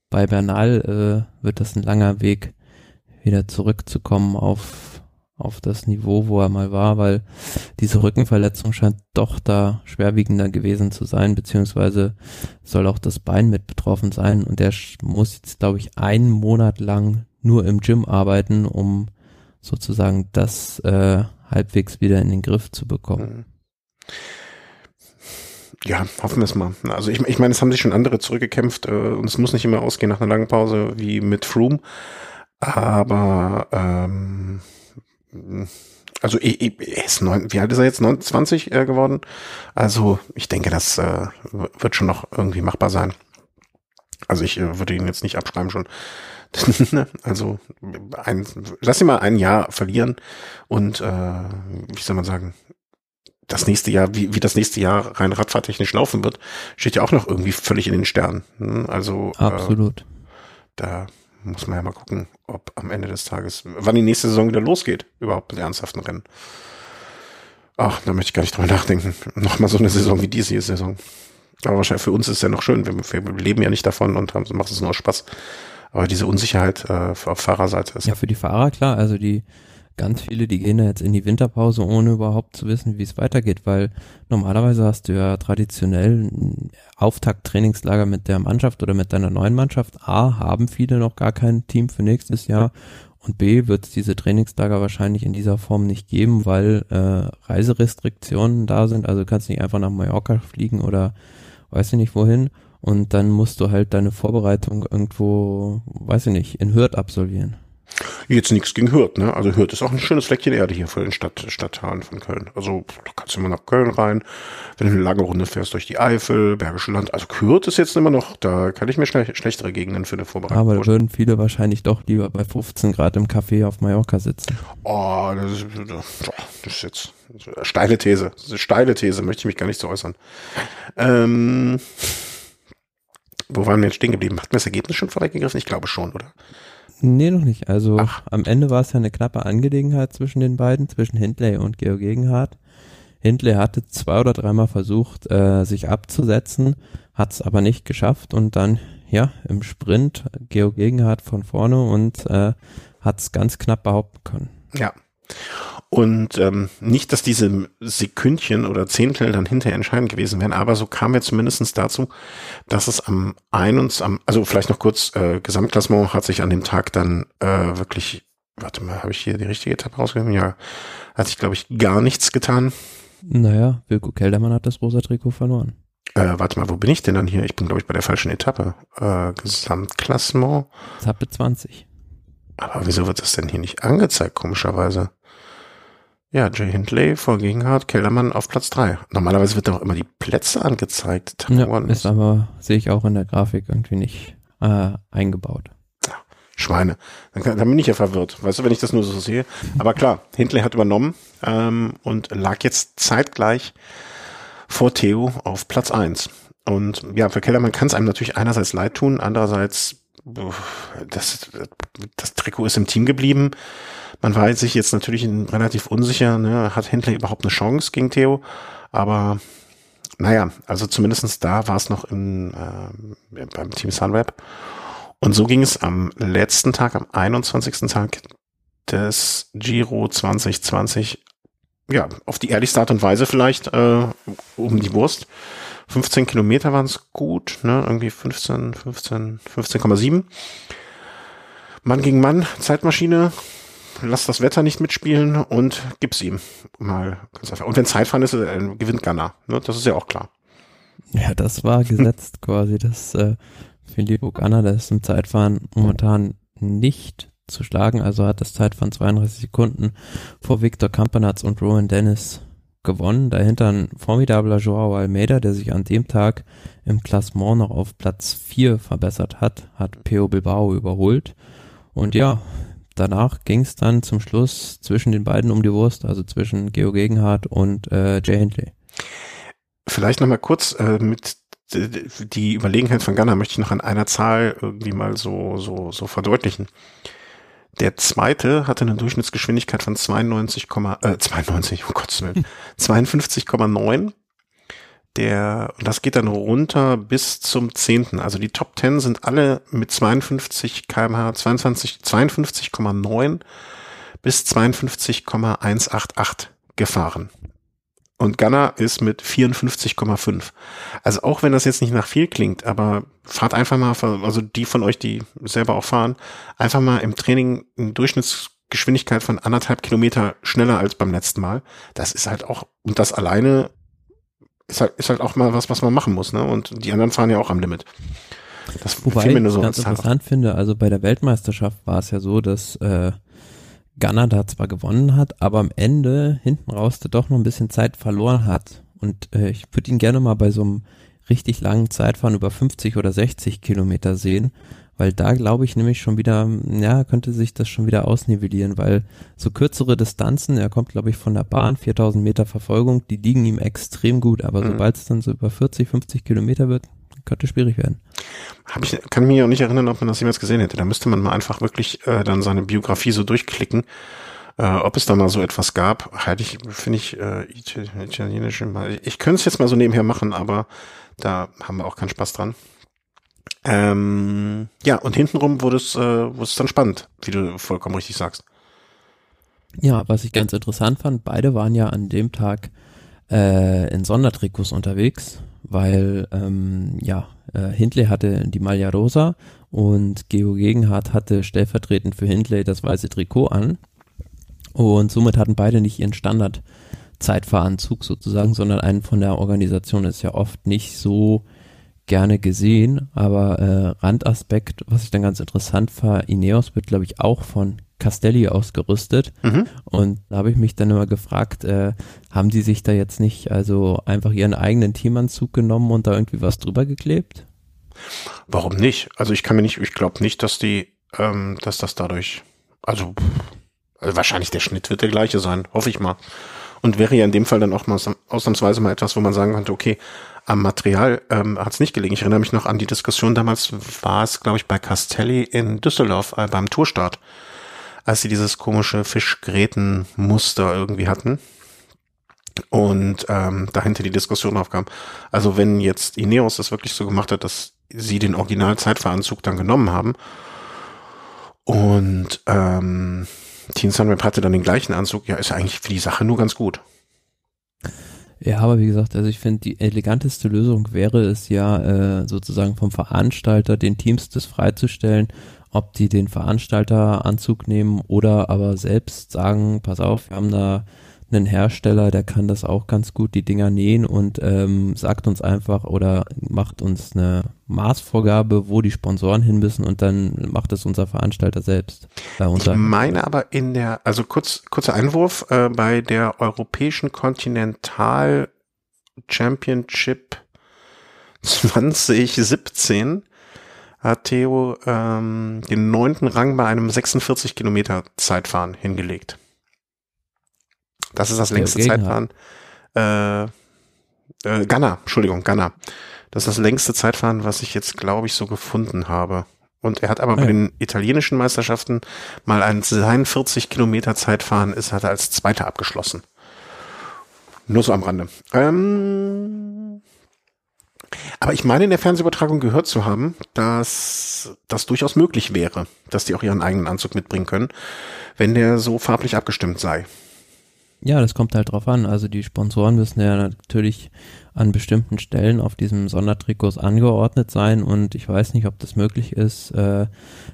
bei Bernal äh, wird das ein langer Weg, wieder zurückzukommen auf, auf das Niveau, wo er mal war, weil diese Rückenverletzung scheint doch da schwerwiegender gewesen zu sein, beziehungsweise soll auch das Bein mit betroffen sein und der muss jetzt, glaube ich, einen Monat lang nur im Gym arbeiten, um sozusagen das äh, halbwegs wieder in den Griff zu bekommen. Mhm ja, hoffen wir es mal. Also ich, ich meine, es haben sich schon andere zurückgekämpft äh, und es muss nicht immer ausgehen nach einer langen Pause wie mit Froome. Aber ähm, also er ist neun, wie alt ist er jetzt? 29 äh, geworden. Also ich denke, das äh, wird schon noch irgendwie machbar sein. Also ich äh, würde ihn jetzt nicht abschreiben schon. also ein, lass ihn mal ein Jahr verlieren und äh, wie soll man sagen, das nächste Jahr, wie, wie das nächste Jahr rein radfahrtechnisch laufen wird, steht ja auch noch irgendwie völlig in den Sternen. Hm, also äh, absolut. Äh, da muss man ja mal gucken, ob am Ende des Tages, wann die nächste Saison wieder losgeht, überhaupt mit ernsthaften Rennen. Ach, da möchte ich gar nicht drüber nachdenken. Nochmal so eine Saison wie diese Saison. Aber wahrscheinlich für uns ist es ja noch schön. Wir, wir leben ja nicht davon und haben, macht es nur Spaß. Aber diese Unsicherheit äh, auf Fahrerseite ist. Ja, für die Fahrer klar. Also die ganz viele, die gehen da jetzt in die Winterpause, ohne überhaupt zu wissen, wie es weitergeht, weil normalerweise hast du ja traditionell ein Auftakt-Trainingslager mit der Mannschaft oder mit deiner neuen Mannschaft. A, haben viele noch gar kein Team für nächstes Jahr und B, wird es diese Trainingslager wahrscheinlich in dieser Form nicht geben, weil äh, Reiserestriktionen da sind. Also du kannst nicht einfach nach Mallorca fliegen oder weiß ich nicht wohin. Und dann musst du halt deine Vorbereitung irgendwo, weiß ich nicht, in Hürth absolvieren. Jetzt nichts gegen Hürth, ne? Also Hürth ist auch ein schönes Fleckchen Erde hier vor den Stadt, Stadtteilen von Köln. Also da kannst du immer nach Köln rein, wenn du eine lange Runde fährst durch die Eifel, Bergische Land. Also Hürth ist jetzt immer noch, da kann ich mir schle schlechtere Gegenden für eine Vorbereitung Aber da würden viele wahrscheinlich doch lieber bei 15 Grad im Café auf Mallorca sitzen. Oh, das ist, das ist jetzt eine steile These. Steile These, möchte ich mich gar nicht so äußern. Ähm, wo waren wir jetzt stehen geblieben? Hatten wir das Ergebnis schon vorweggegriffen? Ich glaube schon, oder? Nee, noch nicht. Also Ach. am Ende war es ja eine knappe Angelegenheit zwischen den beiden, zwischen Hindley und Georg Gegenhardt. Hindley hatte zwei oder dreimal versucht, äh, sich abzusetzen, hat es aber nicht geschafft und dann, ja, im Sprint Georg Gegenhardt von vorne und äh, hat es ganz knapp behaupten können. Ja. Und ähm, nicht, dass diese Sekündchen oder Zehntel dann hinterher entscheidend gewesen wären, aber so kamen wir zumindestens dazu, dass es am 21, am, also vielleicht noch kurz, äh, Gesamtklassement hat sich an dem Tag dann äh, wirklich, warte mal, habe ich hier die richtige Etappe rausgegeben? Ja, hat sich, glaube ich, gar nichts getan. Naja, Wilko Keldermann hat das rosa Trikot verloren. Äh, warte mal, wo bin ich denn dann hier? Ich bin, glaube ich, bei der falschen Etappe. Äh, Gesamtklassement. Etappe 20. Aber wieso wird das denn hier nicht angezeigt, komischerweise? Ja, Jay Hindley vor Gegenhardt, Kellermann auf Platz drei. Normalerweise wird doch immer die Plätze angezeigt. Ja, ist aber, sehe ich auch in der Grafik irgendwie nicht äh, eingebaut. Schweine. Dann, kann, dann bin ich ja verwirrt. Weißt du, wenn ich das nur so sehe. Aber klar, Hindley hat übernommen ähm, und lag jetzt zeitgleich vor Theo auf Platz eins. Und ja, für Kellermann kann es einem natürlich einerseits leid tun, andererseits das, das Trikot ist im Team geblieben. Man war sich jetzt natürlich relativ unsicher, ne? hat Hindley überhaupt eine Chance gegen Theo? Aber naja, also zumindestens da war es noch in, äh, beim Team Sunweb. Und so ging es am letzten Tag, am 21. Tag des Giro 2020, ja, auf die ehrlichste Art und Weise vielleicht, äh, um die Wurst. 15 Kilometer waren es gut, ne? Irgendwie 15, 15, 15,7. Mann gegen Mann, Zeitmaschine, lass das Wetter nicht mitspielen und gib's ihm. Mal ganz einfach. Und wenn Zeitfahren ist, äh, gewinnt Ghana. Ne? Das ist ja auch klar. Ja, das war gesetzt quasi, dass äh, Filippo der ist im Zeitfahren momentan nicht zu schlagen, also hat das Zeitfahren 32 Sekunden vor Victor Campanatz und Rowan Dennis gewonnen. Dahinter ein formidabler Joao Almeida, der sich an dem Tag im Klassement noch auf Platz 4 verbessert hat, hat Peo Bilbao überholt. Und ja, danach ging es dann zum Schluss zwischen den beiden um die Wurst, also zwischen Geo Gegenhardt und äh, Jay Hindley. Vielleicht nochmal kurz äh, mit die Überlegenheit von Ghana möchte ich noch an einer Zahl irgendwie mal so, so, so verdeutlichen. Der zweite hatte eine Durchschnittsgeschwindigkeit von 92, äh, 92, oh Gottes Willen, 52,9 der, und das geht dann runter bis zum zehnten. Also die Top 10 sind alle mit 52 kmh, 22, 52,9 bis 52,188 gefahren. Und Gunner ist mit 54,5. Also auch wenn das jetzt nicht nach viel klingt, aber fahrt einfach mal, also die von euch, die selber auch fahren, einfach mal im Training eine Durchschnittsgeschwindigkeit von anderthalb Kilometer schneller als beim letzten Mal. Das ist halt auch, und das alleine ist halt, ist halt auch mal was, was man machen muss, ne? Und die anderen fahren ja auch am Limit. Das Wobei ich so ganz interessant finde, also bei der Weltmeisterschaft war es ja so, dass äh, Ghana da zwar gewonnen hat, aber am Ende hinten raus der doch noch ein bisschen Zeit verloren hat. Und äh, ich würde ihn gerne mal bei so einem richtig langen Zeitfahren über 50 oder 60 Kilometer sehen, weil da glaube ich nämlich schon wieder, ja, könnte sich das schon wieder ausnivellieren, weil so kürzere Distanzen, er kommt glaube ich von der Bahn, 4000 Meter Verfolgung, die liegen ihm extrem gut, aber mhm. sobald es dann so über 40, 50 Kilometer wird, könnte schwierig werden. Hab ich, kann mich auch nicht erinnern, ob man das jemals gesehen hätte. Da müsste man mal einfach wirklich äh, dann seine Biografie so durchklicken, äh, ob es da mal so etwas gab. Halte ich, finde ich, äh, italienische, ich könnte es jetzt mal so nebenher machen, aber da haben wir auch keinen Spaß dran. Ähm, ja, und hintenrum wurde es, äh, wurde es dann spannend, wie du vollkommen richtig sagst. Ja, was ich ganz interessant fand, beide waren ja an dem Tag äh, in Sondertrikots unterwegs, weil ähm, ja, äh, Hindley hatte die Maglia Rosa und Geo Gegenhardt hatte stellvertretend für Hindley das weiße Trikot an. Und somit hatten beide nicht ihren Standard-Zeitfahranzug sozusagen, sondern einen von der Organisation ist ja oft nicht so gerne gesehen, aber äh, Randaspekt, was ich dann ganz interessant war, Ineos wird, glaube ich, auch von Castelli ausgerüstet. Mhm. Und da habe ich mich dann immer gefragt, äh, haben die sich da jetzt nicht also einfach ihren eigenen Teamanzug genommen und da irgendwie was drüber geklebt? Warum nicht? Also ich kann mir nicht, ich glaube nicht, dass die, ähm, dass das dadurch, also, also wahrscheinlich der Schnitt wird der gleiche sein, hoffe ich mal. Und wäre ja in dem Fall dann auch mal ausnahmsweise mal etwas, wo man sagen könnte, okay, am Material ähm, hat es nicht gelegen. Ich erinnere mich noch an die Diskussion damals, war es, glaube ich, bei Castelli in Düsseldorf äh, beim Tourstart, als sie dieses komische Fischgrätenmuster irgendwie hatten und ähm, dahinter die Diskussion aufkam. Also wenn jetzt Ineos das wirklich so gemacht hat, dass sie den Original-Zeitfahranzug dann genommen haben und ähm, Team Sunweb hatte dann den gleichen Anzug, ja, ist eigentlich für die Sache nur ganz gut. Ja, aber wie gesagt, also ich finde, die eleganteste Lösung wäre es ja, äh, sozusagen vom Veranstalter den Teams das freizustellen, ob die den Veranstalteranzug nehmen oder aber selbst sagen, pass auf, wir haben da einen Hersteller, der kann das auch ganz gut, die Dinger nähen und ähm, sagt uns einfach oder macht uns eine Maßvorgabe, wo die Sponsoren hin müssen und dann macht es unser Veranstalter selbst. Äh, unser ich meine aber in der, also kurz, kurzer Einwurf, äh, bei der Europäischen Continental Championship 2017 hat Theo ähm, den neunten Rang bei einem 46 Kilometer Zeitfahren hingelegt. Das ist das längste Zeitfahren. Äh, äh, Ghana, Entschuldigung, Ghana. Das ist das längste Zeitfahren, was ich jetzt, glaube ich, so gefunden habe. Und er hat aber ah, bei den italienischen Meisterschaften mal ein 42 Kilometer Zeitfahren ist, hat er als Zweiter abgeschlossen. Nur so am Rande. Ähm, aber ich meine in der Fernsehübertragung gehört zu haben, dass das durchaus möglich wäre, dass die auch ihren eigenen Anzug mitbringen können, wenn der so farblich abgestimmt sei. Ja, das kommt halt drauf an. Also die Sponsoren müssen ja natürlich an bestimmten Stellen auf diesem Sondertrikots angeordnet sein und ich weiß nicht, ob das möglich ist, äh,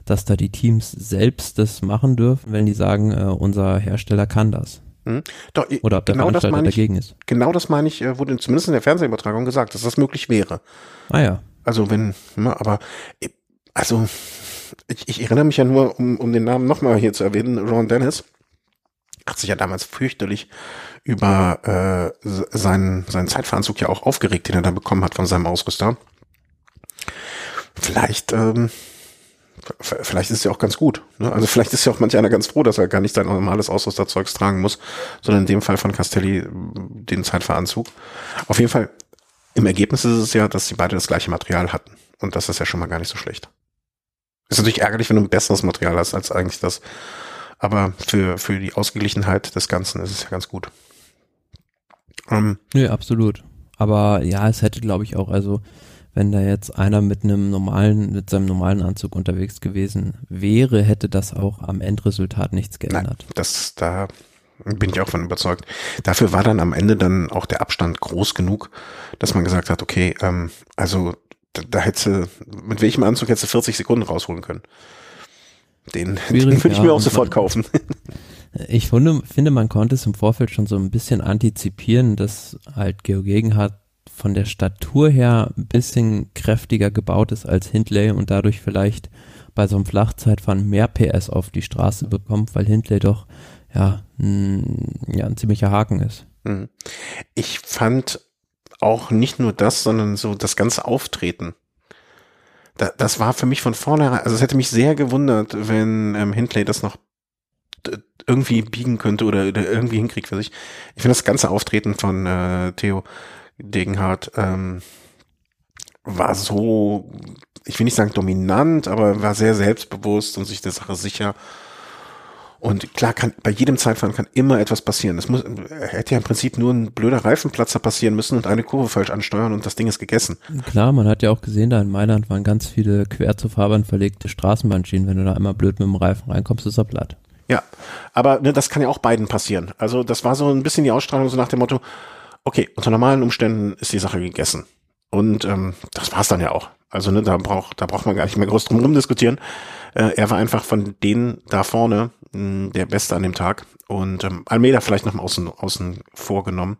dass da die Teams selbst das machen dürfen, wenn die sagen, äh, unser Hersteller kann das. Hm. Doch, Oder ob der genau Veranstalter ich, dagegen ist. Genau das meine ich, äh, wurde zumindest in der Fernsehübertragung gesagt, dass das möglich wäre. Ah ja. Also wenn, aber also ich, ich erinnere mich ja nur, um, um den Namen nochmal hier zu erwähnen, Ron Dennis hat sich ja damals fürchterlich über äh, seinen, seinen Zeitveranzug ja auch aufgeregt, den er da bekommen hat von seinem Ausrüster. Vielleicht, ähm, vielleicht ist es ja auch ganz gut. Ne? Also vielleicht ist ja auch manch einer ganz froh, dass er gar nicht sein normales Ausrüsterzeugs tragen muss, sondern in dem Fall von Castelli äh, den Zeitveranzug. Auf jeden Fall, im Ergebnis ist es ja, dass sie beide das gleiche Material hatten. Und das ist ja schon mal gar nicht so schlecht. Ist natürlich ärgerlich, wenn du ein besseres Material hast als eigentlich das, aber für, für die Ausgeglichenheit des Ganzen ist es ja ganz gut. Ähm, Nö, absolut. Aber ja, es hätte, glaube ich, auch, also wenn da jetzt einer mit einem normalen, mit seinem normalen Anzug unterwegs gewesen wäre, hätte das auch am Endresultat nichts geändert. Nein, das, da bin ich auch von überzeugt. Dafür war dann am Ende dann auch der Abstand groß genug, dass man gesagt hat, okay, ähm, also da, da hätte, mit welchem Anzug hätte 40 Sekunden rausholen können. Den, den würde ich ja, mir auch sofort man, kaufen. Ich finde, finde, man konnte es im Vorfeld schon so ein bisschen antizipieren, dass halt Geo Gegenhardt von der Statur her ein bisschen kräftiger gebaut ist als Hindley und dadurch vielleicht bei so einem Flachzeitfahren mehr PS auf die Straße bekommt, weil Hindley doch ja ein, ja, ein ziemlicher Haken ist. Mhm. Ich fand auch nicht nur das, sondern so das ganze Auftreten da, das war für mich von vornherein, also es hätte mich sehr gewundert, wenn ähm, Hindley das noch irgendwie biegen könnte oder, oder irgendwie hinkriegt für sich. Ich finde das ganze Auftreten von äh, Theo Degenhardt ähm, war so, ich will nicht sagen dominant, aber war sehr selbstbewusst und sich der Sache sicher. Und klar, kann, bei jedem Zeitfahren kann immer etwas passieren. Es muss, hätte ja im Prinzip nur ein blöder Reifenplatzer passieren müssen und eine Kurve falsch ansteuern und das Ding ist gegessen. Klar, man hat ja auch gesehen, da in Mailand waren ganz viele quer zur Fahrbahn verlegte Straßenbahnschienen. Wenn du da einmal blöd mit dem Reifen reinkommst, ist er platt. Ja, aber ne, das kann ja auch beiden passieren. Also das war so ein bisschen die Ausstrahlung so nach dem Motto, okay, unter normalen Umständen ist die Sache gegessen. Und ähm, das war's dann ja auch. Also ne, da braucht da braucht man gar nicht mehr groß drum rumdiskutieren. Äh, er war einfach von denen da vorne hm, der Beste an dem Tag. Und ähm, Almeida vielleicht noch mal außen, außen vorgenommen.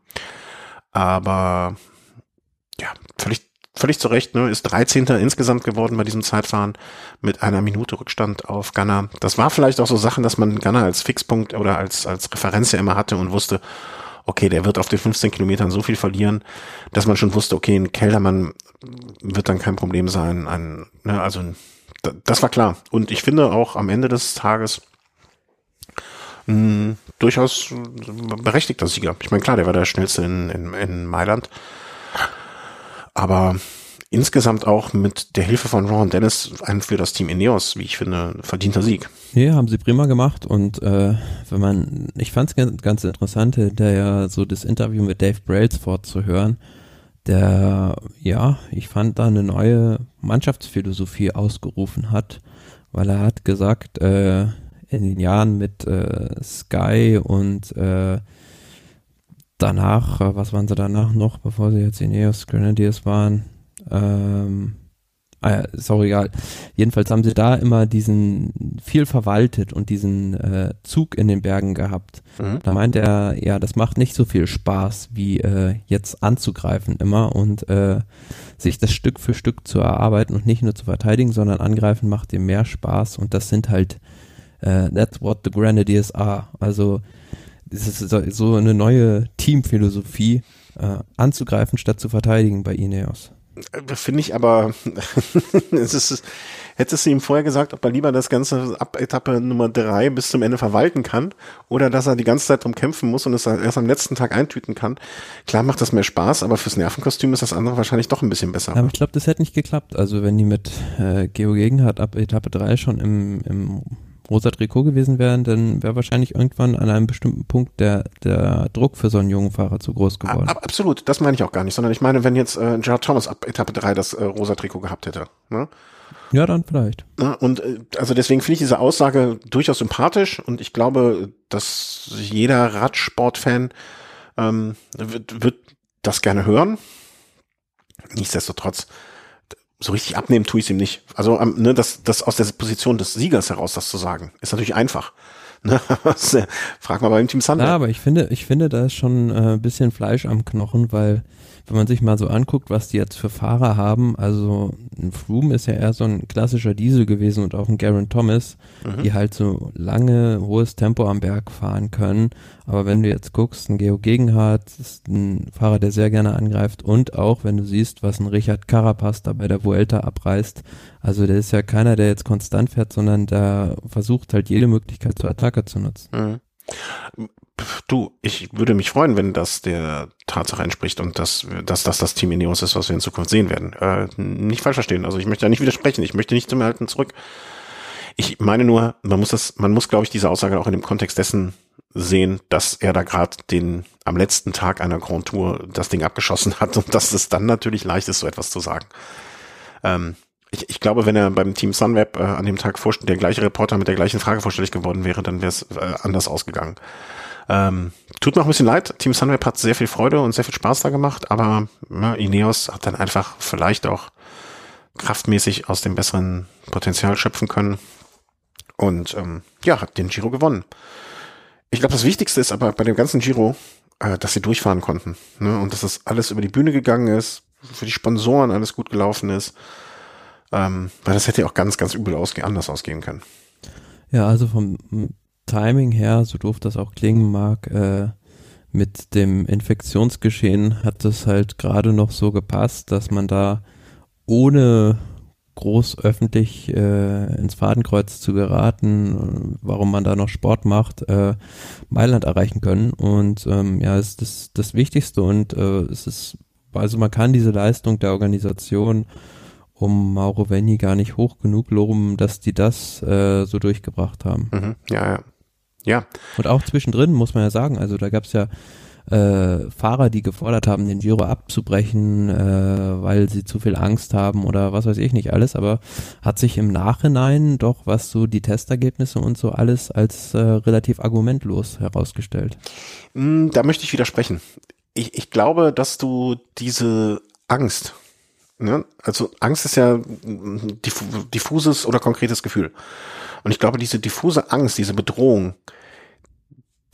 Aber ja, völlig, völlig zu Recht, ne, ist 13. insgesamt geworden bei diesem Zeitfahren mit einer Minute Rückstand auf Ghana. Das war vielleicht auch so Sachen, dass man Ghana als Fixpunkt oder als, als Referenz ja immer hatte und wusste, okay, der wird auf den 15 Kilometern so viel verlieren, dass man schon wusste, okay, ein Keldermann wird dann kein Problem sein. Ein, ne, also das war klar. Und ich finde auch am Ende des Tages mh, durchaus berechtigter Sieger. Ich meine, klar, der war der schnellste in, in, in Mailand. Aber insgesamt auch mit der Hilfe von Ron Dennis ein für das Team Ineos, wie ich finde, verdienter Sieg. Ja, haben sie prima gemacht und äh, wenn man, ich fand es ganz, ganz interessant, ja so das Interview mit Dave Brailsford zu hören, der, ja, ich fand da eine neue Mannschaftsphilosophie ausgerufen hat, weil er hat gesagt, äh, in den Jahren mit äh, Sky und äh, danach, äh, was waren sie danach noch, bevor sie jetzt Ineos Grenadiers waren, ähm, ah, ist auch egal. Jedenfalls haben sie da immer diesen viel verwaltet und diesen äh, Zug in den Bergen gehabt. Mhm. Da meint er, ja, das macht nicht so viel Spaß, wie äh, jetzt anzugreifen immer und äh, sich das Stück für Stück zu erarbeiten und nicht nur zu verteidigen, sondern angreifen macht ihm mehr Spaß und das sind halt äh, that's what the Grenadiers are. Also es ist so eine neue Teamphilosophie, äh, anzugreifen statt zu verteidigen bei Ineos. Finde ich aber, es ist, hättest du ihm vorher gesagt, ob er lieber das Ganze ab Etappe Nummer drei bis zum Ende verwalten kann oder dass er die ganze Zeit drum kämpfen muss und es erst am letzten Tag eintüten kann. Klar macht das mehr Spaß, aber fürs Nervenkostüm ist das andere wahrscheinlich doch ein bisschen besser. Aber ich glaube, das hätte nicht geklappt. Also wenn die mit äh, Geo Gegenhardt ab Etappe drei schon im, im rosa Trikot gewesen wären, dann wäre wahrscheinlich irgendwann an einem bestimmten Punkt der, der Druck für so einen jungen Fahrer zu groß geworden. Ab, absolut, das meine ich auch gar nicht, sondern ich meine, wenn jetzt äh, Gerard Thomas ab Etappe 3 das äh, rosa Trikot gehabt hätte. Ne? Ja, dann vielleicht. Ja, und äh, also deswegen finde ich diese Aussage durchaus sympathisch und ich glaube, dass jeder Radsportfan ähm, wird, wird das gerne hören. Nichtsdestotrotz so richtig abnehmen tue ich es ihm nicht. Also ähm, ne, das, das aus der Position des Siegers heraus das zu sagen, ist natürlich einfach. Ne? Frag mal beim Team Sunweb. Ja, aber ich finde, ich finde, da ist schon äh, ein bisschen Fleisch am Knochen, weil wenn man sich mal so anguckt, was die jetzt für Fahrer haben, also ein Froome ist ja eher so ein klassischer Diesel gewesen und auch ein Garen Thomas, mhm. die halt so lange hohes Tempo am Berg fahren können. Aber wenn du jetzt guckst, ein Geo Gegenhardt ist ein Fahrer, der sehr gerne angreift und auch, wenn du siehst, was ein Richard Carapaz da bei der Vuelta abreißt, also der ist ja keiner, der jetzt konstant fährt, sondern der versucht halt jede Möglichkeit zur Attacke zu nutzen. Mhm. Du, ich würde mich freuen, wenn das der Tatsache entspricht und dass, dass das das Team Ineos ist, was wir in Zukunft sehen werden. Äh, nicht falsch verstehen. Also ich möchte da nicht widersprechen. Ich möchte nicht zum Erhalten zurück. Ich meine nur, man muss das, man muss, glaube ich, diese Aussage auch in dem Kontext dessen sehen, dass er da gerade den am letzten Tag einer Grand Tour das Ding abgeschossen hat und dass es dann natürlich leicht ist, so etwas zu sagen. Ähm, ich, ich glaube, wenn er beim Team Sunweb äh, an dem Tag der gleiche Reporter mit der gleichen Frage vorstellig geworden wäre, dann wäre es äh, anders ausgegangen. Ähm, tut mir auch ein bisschen leid. Team Sunweb hat sehr viel Freude und sehr viel Spaß da gemacht, aber ja, Ineos hat dann einfach vielleicht auch kraftmäßig aus dem besseren Potenzial schöpfen können und ähm, ja, hat den Giro gewonnen. Ich glaube, das Wichtigste ist aber bei dem ganzen Giro, äh, dass sie durchfahren konnten ne? und dass das alles über die Bühne gegangen ist, für die Sponsoren alles gut gelaufen ist, ähm, weil das hätte ja auch ganz, ganz übel ausge anders ausgehen können. Ja, also vom Timing her, so doof das auch klingen mag, äh, mit dem Infektionsgeschehen hat das halt gerade noch so gepasst, dass man da ohne groß öffentlich äh, ins Fadenkreuz zu geraten, warum man da noch Sport macht, äh, Mailand erreichen können. Und ähm, ja, ist das das Wichtigste und äh, es ist, also man kann diese Leistung der Organisation um Mauro Venni gar nicht hoch genug loben, dass die das äh, so durchgebracht haben. Mhm, ja, ja. Ja. Und auch zwischendrin muss man ja sagen, also da gab es ja äh, Fahrer, die gefordert haben, den Giro abzubrechen, äh, weil sie zu viel Angst haben oder was weiß ich nicht alles, aber hat sich im Nachhinein doch, was so die Testergebnisse und so alles als äh, relativ argumentlos herausgestellt. Mm, da möchte ich widersprechen. Ich, ich glaube, dass du diese Angst, ne? also Angst ist ja diffuses oder konkretes Gefühl. Und ich glaube, diese diffuse Angst, diese Bedrohung,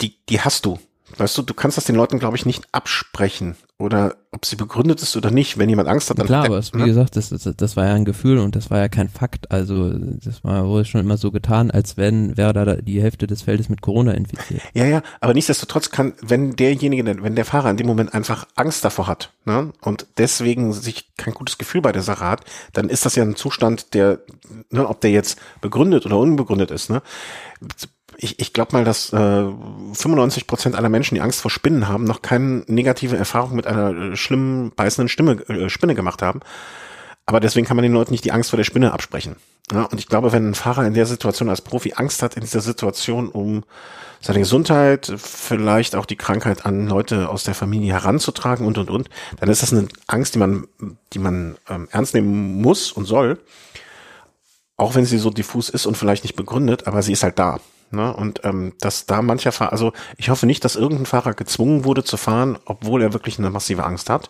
die, die hast du. Weißt du, du kannst das den Leuten, glaube ich, nicht absprechen oder ob sie begründet ist oder nicht. Wenn jemand Angst hat, dann klar. Aber es, wie ne? gesagt, das, das, das war ja ein Gefühl und das war ja kein Fakt. Also das war wurde schon immer so getan, als wenn wäre da die Hälfte des Feldes mit Corona infiziert. Ja, ja. Aber nichtsdestotrotz kann, wenn derjenige, wenn der Fahrer in dem Moment einfach Angst davor hat ne, und deswegen sich kein gutes Gefühl bei der Sache hat, dann ist das ja ein Zustand, der, ne, ob der jetzt begründet oder unbegründet ist. Ne, ich, ich glaube mal, dass äh, 95 Prozent aller Menschen, die Angst vor Spinnen haben, noch keine negative Erfahrung mit einer äh, schlimmen, beißenden Stimme, äh, Spinne gemacht haben. Aber deswegen kann man den Leuten nicht die Angst vor der Spinne absprechen. Ja, und ich glaube, wenn ein Fahrer in der Situation als Profi Angst hat, in dieser Situation um seine Gesundheit, vielleicht auch die Krankheit an Leute aus der Familie heranzutragen und und und, dann ist das eine Angst, die man, die man ähm, ernst nehmen muss und soll. Auch wenn sie so diffus ist und vielleicht nicht begründet, aber sie ist halt da. Ne? Und ähm, dass da mancher Fahrer, also ich hoffe nicht, dass irgendein Fahrer gezwungen wurde zu fahren, obwohl er wirklich eine massive Angst hat.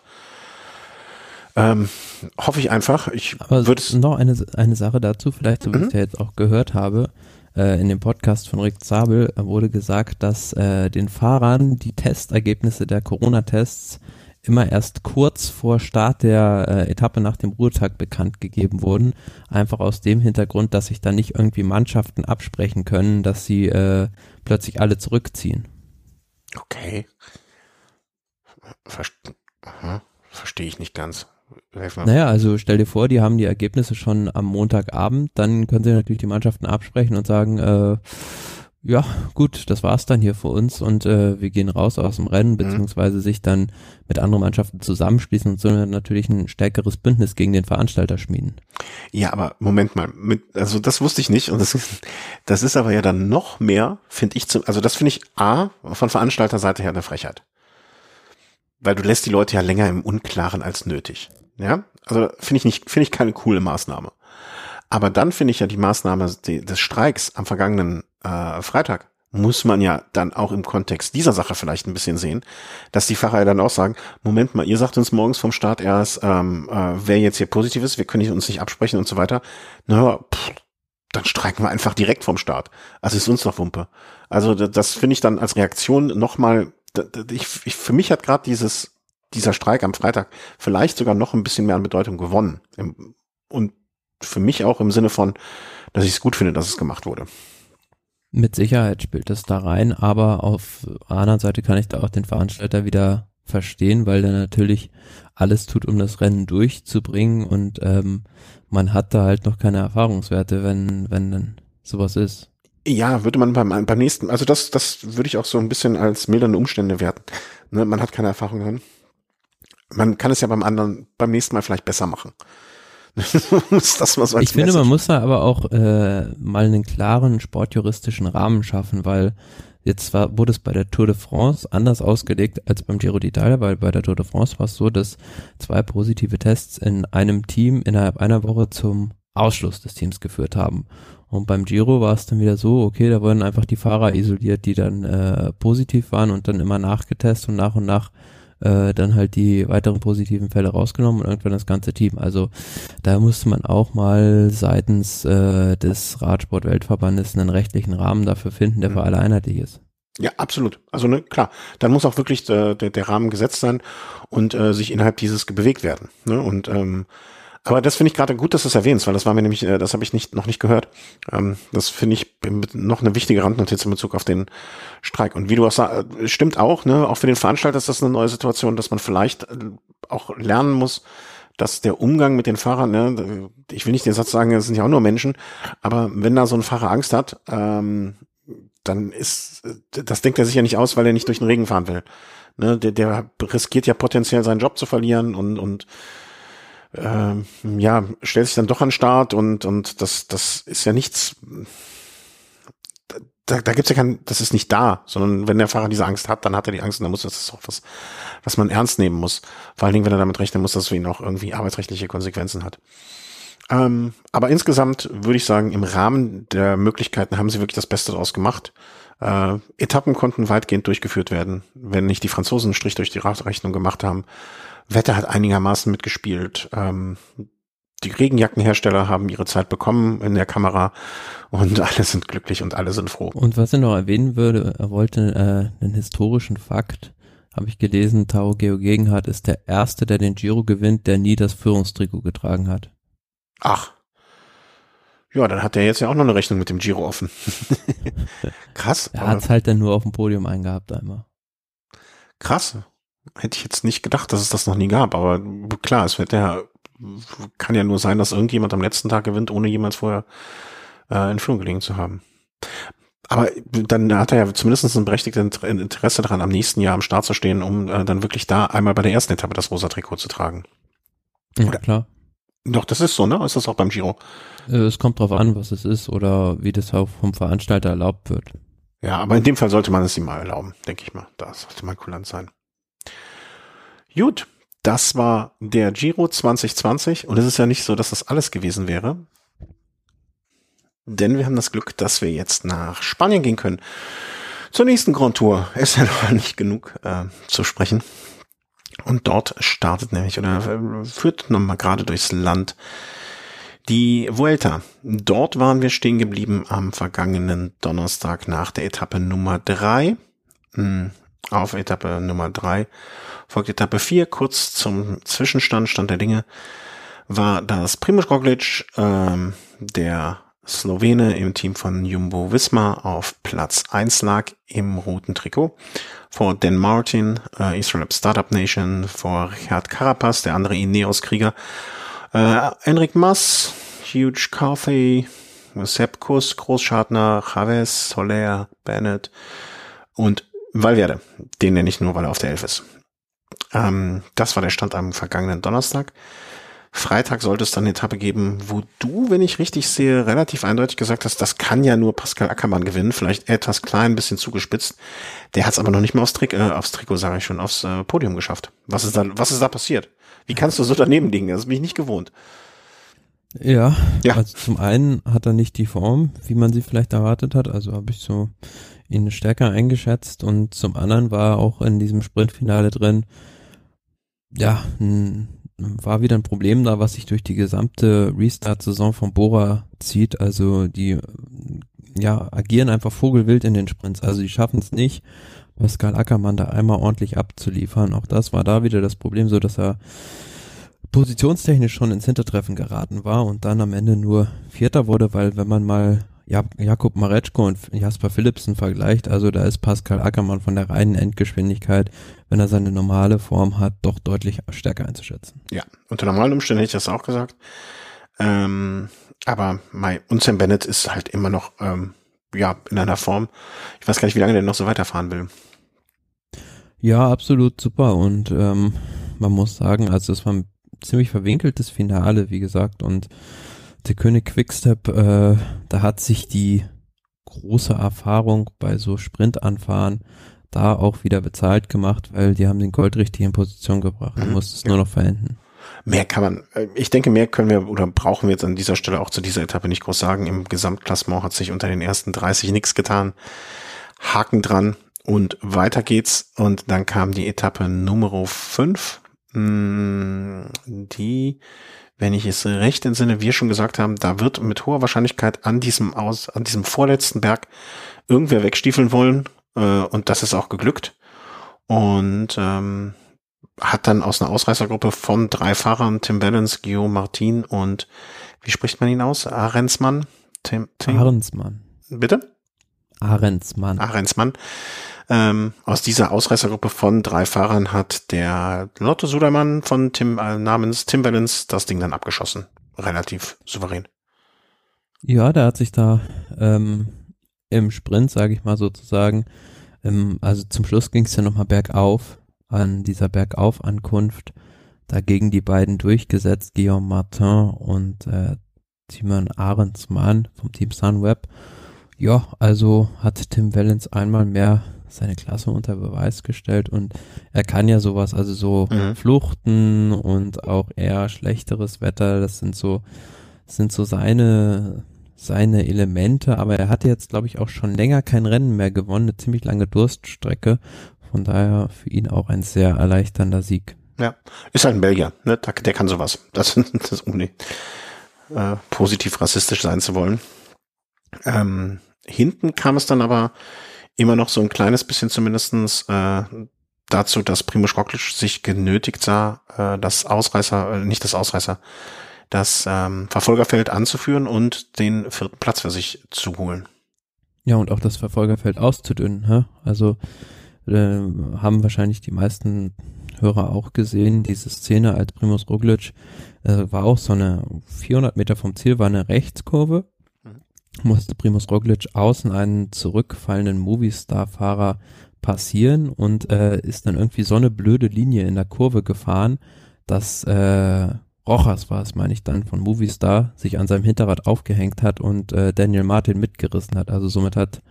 Ähm, hoffe ich einfach. Ich Aber würde noch eine, eine Sache dazu, vielleicht, so wie mhm. ich es ja jetzt auch gehört habe, äh, in dem Podcast von Rick Zabel wurde gesagt, dass äh, den Fahrern die Testergebnisse der Corona-Tests immer erst kurz vor Start der äh, Etappe nach dem Ruhetag bekannt gegeben wurden. Einfach aus dem Hintergrund, dass sich da nicht irgendwie Mannschaften absprechen können, dass sie äh, plötzlich alle zurückziehen. Okay. Verst Verstehe ich nicht ganz. Naja, also stell dir vor, die haben die Ergebnisse schon am Montagabend, dann können sie natürlich die Mannschaften absprechen und sagen, äh, ja, gut, das war's dann hier für uns und äh, wir gehen raus aus dem Rennen, mhm. beziehungsweise sich dann mit anderen Mannschaften zusammenschließen und so natürlich ein stärkeres Bündnis gegen den Veranstalter schmieden. Ja, aber Moment mal, mit, also das wusste ich nicht und das, das ist aber ja dann noch mehr, finde ich, zum, also das finde ich A, von Veranstalterseite her eine Frechheit. Weil du lässt die Leute ja länger im Unklaren als nötig. Ja, also finde ich nicht, finde ich keine coole Maßnahme. Aber dann finde ich ja die Maßnahme des Streiks am vergangenen äh, Freitag muss man ja dann auch im Kontext dieser Sache vielleicht ein bisschen sehen, dass die Fahrer ja dann auch sagen, Moment mal, ihr sagt uns morgens vom Start erst, ähm, äh, wer jetzt hier positiv ist, wir können uns nicht absprechen und so weiter. Na, pff, dann streiken wir einfach direkt vom Start. Also ist uns noch Wumpe. Also das finde ich dann als Reaktion nochmal, ich, ich, für mich hat gerade dieses, dieser Streik am Freitag vielleicht sogar noch ein bisschen mehr an Bedeutung gewonnen. Und für mich auch im Sinne von, dass ich es gut finde, dass es gemacht wurde. Mit Sicherheit spielt das da rein, aber auf der anderen Seite kann ich da auch den Veranstalter wieder verstehen, weil der natürlich alles tut, um das Rennen durchzubringen und ähm, man hat da halt noch keine Erfahrungswerte, wenn, wenn dann sowas ist. Ja, würde man beim, beim nächsten, also das, das würde ich auch so ein bisschen als mildernde Umstände werten. Ne, man hat keine Erfahrung drin. Man kann es ja beim anderen, beim nächsten Mal vielleicht besser machen. Das was ich finde, man muss da aber auch äh, mal einen klaren sportjuristischen Rahmen schaffen, weil jetzt war, wurde es bei der Tour de France anders ausgelegt als beim Giro d'Italia, weil bei der Tour de France war es so, dass zwei positive Tests in einem Team innerhalb einer Woche zum Ausschluss des Teams geführt haben. Und beim Giro war es dann wieder so, okay, da wurden einfach die Fahrer isoliert, die dann äh, positiv waren und dann immer nachgetestet und nach und nach äh, dann halt die weiteren positiven Fälle rausgenommen und irgendwann das ganze Team. Also da musste man auch mal seitens äh, des Radsport-Weltverbandes einen rechtlichen Rahmen dafür finden, der für mhm. alle einheitlich ist. Ja, absolut. Also ne, klar, dann muss auch wirklich der, der, der Rahmen gesetzt sein und äh, sich innerhalb dieses bewegt werden. Ne? Und ähm, aber das finde ich gerade gut, dass du es erwähnst, weil das war mir nämlich, äh, das habe ich nicht noch nicht gehört. Ähm, das finde ich noch eine wichtige Randnotiz in Bezug auf den Streik. Und wie du auch sagst, äh, stimmt auch, ne, auch für den Veranstalter ist das eine neue Situation, dass man vielleicht äh, auch lernen muss, dass der Umgang mit den Fahrern, ne, ich will nicht den Satz sagen, das sind ja auch nur Menschen, aber wenn da so ein Fahrer Angst hat, ähm, dann ist, das denkt er sich ja nicht aus, weil er nicht durch den Regen fahren will. Ne, der, der riskiert ja potenziell seinen Job zu verlieren und, und ähm, ja, stellt sich dann doch an den Start und, und das, das ist ja nichts, da, da gibt's ja kein, das ist nicht da, sondern wenn der Fahrer diese Angst hat, dann hat er die Angst und dann muss das ist auch was, was man ernst nehmen muss. Vor allen Dingen, wenn er damit rechnen muss, dass es für ihn auch irgendwie arbeitsrechtliche Konsequenzen hat. Ähm, aber insgesamt würde ich sagen, im Rahmen der Möglichkeiten haben sie wirklich das Beste daraus gemacht. Äh, Etappen konnten weitgehend durchgeführt werden, wenn nicht die Franzosen einen Strich durch die Radrechnung gemacht haben. Wetter hat einigermaßen mitgespielt. Ähm, die Regenjackenhersteller haben ihre Zeit bekommen in der Kamera und alle sind glücklich und alle sind froh. Und was er noch erwähnen würde, er wollte äh, einen historischen Fakt, habe ich gelesen, Tao Geo Gegenhardt ist der Erste, der den Giro gewinnt, der nie das Führungstrikot getragen hat. Ach. Ja, dann hat er jetzt ja auch noch eine Rechnung mit dem Giro offen. krass. Er hat es halt dann nur auf dem Podium eingehabt einmal. Krass. Hätte ich jetzt nicht gedacht, dass es das noch nie gab, aber klar, es wird ja, kann ja nur sein, dass irgendjemand am letzten Tag gewinnt, ohne jemals vorher äh, in Führung gelegen zu haben. Aber dann hat er ja zumindest ein berechtigtes Interesse daran, am nächsten Jahr am Start zu stehen, um äh, dann wirklich da einmal bei der ersten Etappe das rosa Trikot zu tragen. Ja, Oder? klar. Doch, das ist so, ne? Ist das auch beim Giro? Äh, es kommt drauf an, was es ist oder wie das auch vom Veranstalter erlaubt wird. Ja, aber in dem Fall sollte man es ihm mal erlauben, denke ich mal. Das sollte mal kulant sein. Gut, das war der Giro 2020 und es ist ja nicht so, dass das alles gewesen wäre. Denn wir haben das Glück, dass wir jetzt nach Spanien gehen können. Zur nächsten Grand Tour. Ist ja noch nicht genug äh, zu sprechen. Und dort startet nämlich oder äh, führt nochmal gerade durchs Land die Vuelta. Dort waren wir stehen geblieben am vergangenen Donnerstag nach der Etappe Nummer drei. Auf Etappe Nummer drei folgt Etappe vier. Kurz zum Zwischenstand, Stand der Dinge, war das Primoz Roglic, ähm, der Slowene im Team von Jumbo Visma auf Platz eins lag im roten Trikot. Vor Dan Martin, äh, Israel Startup Nation, vor Richard Carapaz, der andere Ineos-Krieger, äh, Enric Mas, Huge Coffee, Sepp Kuss, Großschartner, Chavez, Soler, Bennett und Valverde. Den nenne ich nur, weil er auf der Elf ist. Ähm, das war der Stand am vergangenen Donnerstag. Freitag sollte es dann eine Etappe geben, wo du, wenn ich richtig sehe, relativ eindeutig gesagt hast, das kann ja nur Pascal Ackermann gewinnen, vielleicht etwas klein, bisschen zugespitzt. Der hat es aber noch nicht mal aufs, Tri äh, aufs Trikot, sage ich schon, aufs äh, Podium geschafft. Was ist da, was ist da passiert? Wie kannst du so daneben liegen? Das bin ich nicht gewohnt. Ja, ja, also zum einen hat er nicht die Form, wie man sie vielleicht erwartet hat, also habe ich so ihn stärker eingeschätzt und zum anderen war auch in diesem Sprintfinale drin, ja, war wieder ein Problem da, was sich durch die gesamte Restart-Saison von Bora zieht. Also die ja, agieren einfach vogelwild in den Sprints. Also die schaffen es nicht, Pascal Ackermann da einmal ordentlich abzuliefern. Auch das war da wieder das Problem, so dass er positionstechnisch schon ins Hintertreffen geraten war und dann am Ende nur Vierter wurde, weil wenn man mal Jakub Mareczko und Jasper Philipsen vergleicht, also da ist Pascal Ackermann von der reinen Endgeschwindigkeit, wenn er seine normale Form hat, doch deutlich stärker einzuschätzen. Ja, unter normalen Umständen hätte ich das auch gesagt. Ähm, aber Mai und Sam Bennett ist halt immer noch ähm, ja in einer Form. Ich weiß gar nicht, wie lange der noch so weiterfahren will. Ja, absolut super und ähm, man muss sagen, also es war ein ziemlich verwinkeltes Finale, wie gesagt, und der König Quickstep, äh, da hat sich die große Erfahrung bei so Sprintanfahren da auch wieder bezahlt gemacht, weil die haben den Gold richtig in Position gebracht. Man mhm, muss es ja. nur noch verenden. Mehr kann man, äh, ich denke, mehr können wir oder brauchen wir jetzt an dieser Stelle auch zu dieser Etappe nicht groß sagen. Im Gesamtklassement hat sich unter den ersten 30 nichts getan. Haken dran und weiter geht's. Und dann kam die Etappe Nummer 5. Hm, die wenn ich es recht entsinne, wir schon gesagt haben, da wird mit hoher Wahrscheinlichkeit an diesem aus, an diesem vorletzten Berg irgendwer wegstiefeln wollen. Äh, und das ist auch geglückt. Und ähm, hat dann aus einer Ausreißergruppe von drei Fahrern, Tim Balance, Guillaume Martin und wie spricht man ihn aus? Ahrensmann? Tim, Tim? Ahrensmann. Bitte? Ahrensmann. Ahrensmann. Ähm, aus dieser Ausreißergruppe von drei Fahrern hat der Lotto Sudermann von Tim äh, namens Tim Balance das Ding dann abgeschossen. Relativ souverän. Ja, der hat sich da ähm, im Sprint, sage ich mal sozusagen, ähm, also zum Schluss ging es ja nochmal bergauf, an dieser Bergauf-Ankunft, dagegen die beiden durchgesetzt, Guillaume Martin und äh, Timon Ahrensmann vom Team Sunweb Ja, also hat Tim Wellens einmal mehr seine Klasse unter Beweis gestellt und er kann ja sowas, also so mhm. Fluchten und auch eher schlechteres Wetter, das sind so, sind so seine, seine Elemente, aber er hatte jetzt, glaube ich, auch schon länger kein Rennen mehr gewonnen, eine ziemlich lange Durststrecke. Von daher für ihn auch ein sehr erleichternder Sieg. Ja, ist halt ein Belgier, ne? Der kann sowas. Das, das um nicht äh, positiv rassistisch sein zu wollen. Ähm, hinten kam es dann aber immer noch so ein kleines bisschen zumindestens äh, dazu, dass Primoz Roglic sich genötigt sah, äh, das Ausreißer, äh, nicht das Ausreißer, das ähm, Verfolgerfeld anzuführen und den vierten Platz für sich zu holen. Ja, und auch das Verfolgerfeld auszudünnen. Hä? Also äh, haben wahrscheinlich die meisten Hörer auch gesehen, diese Szene als Primus Roglic äh, war auch so eine 400 Meter vom Ziel, war eine Rechtskurve musste Primus Roglic außen einen zurückfallenden Movistar-Fahrer passieren und äh, ist dann irgendwie so eine blöde Linie in der Kurve gefahren, dass äh, Rochas war es, meine ich dann, von Movistar sich an seinem Hinterrad aufgehängt hat und äh, Daniel Martin mitgerissen hat. Also somit hat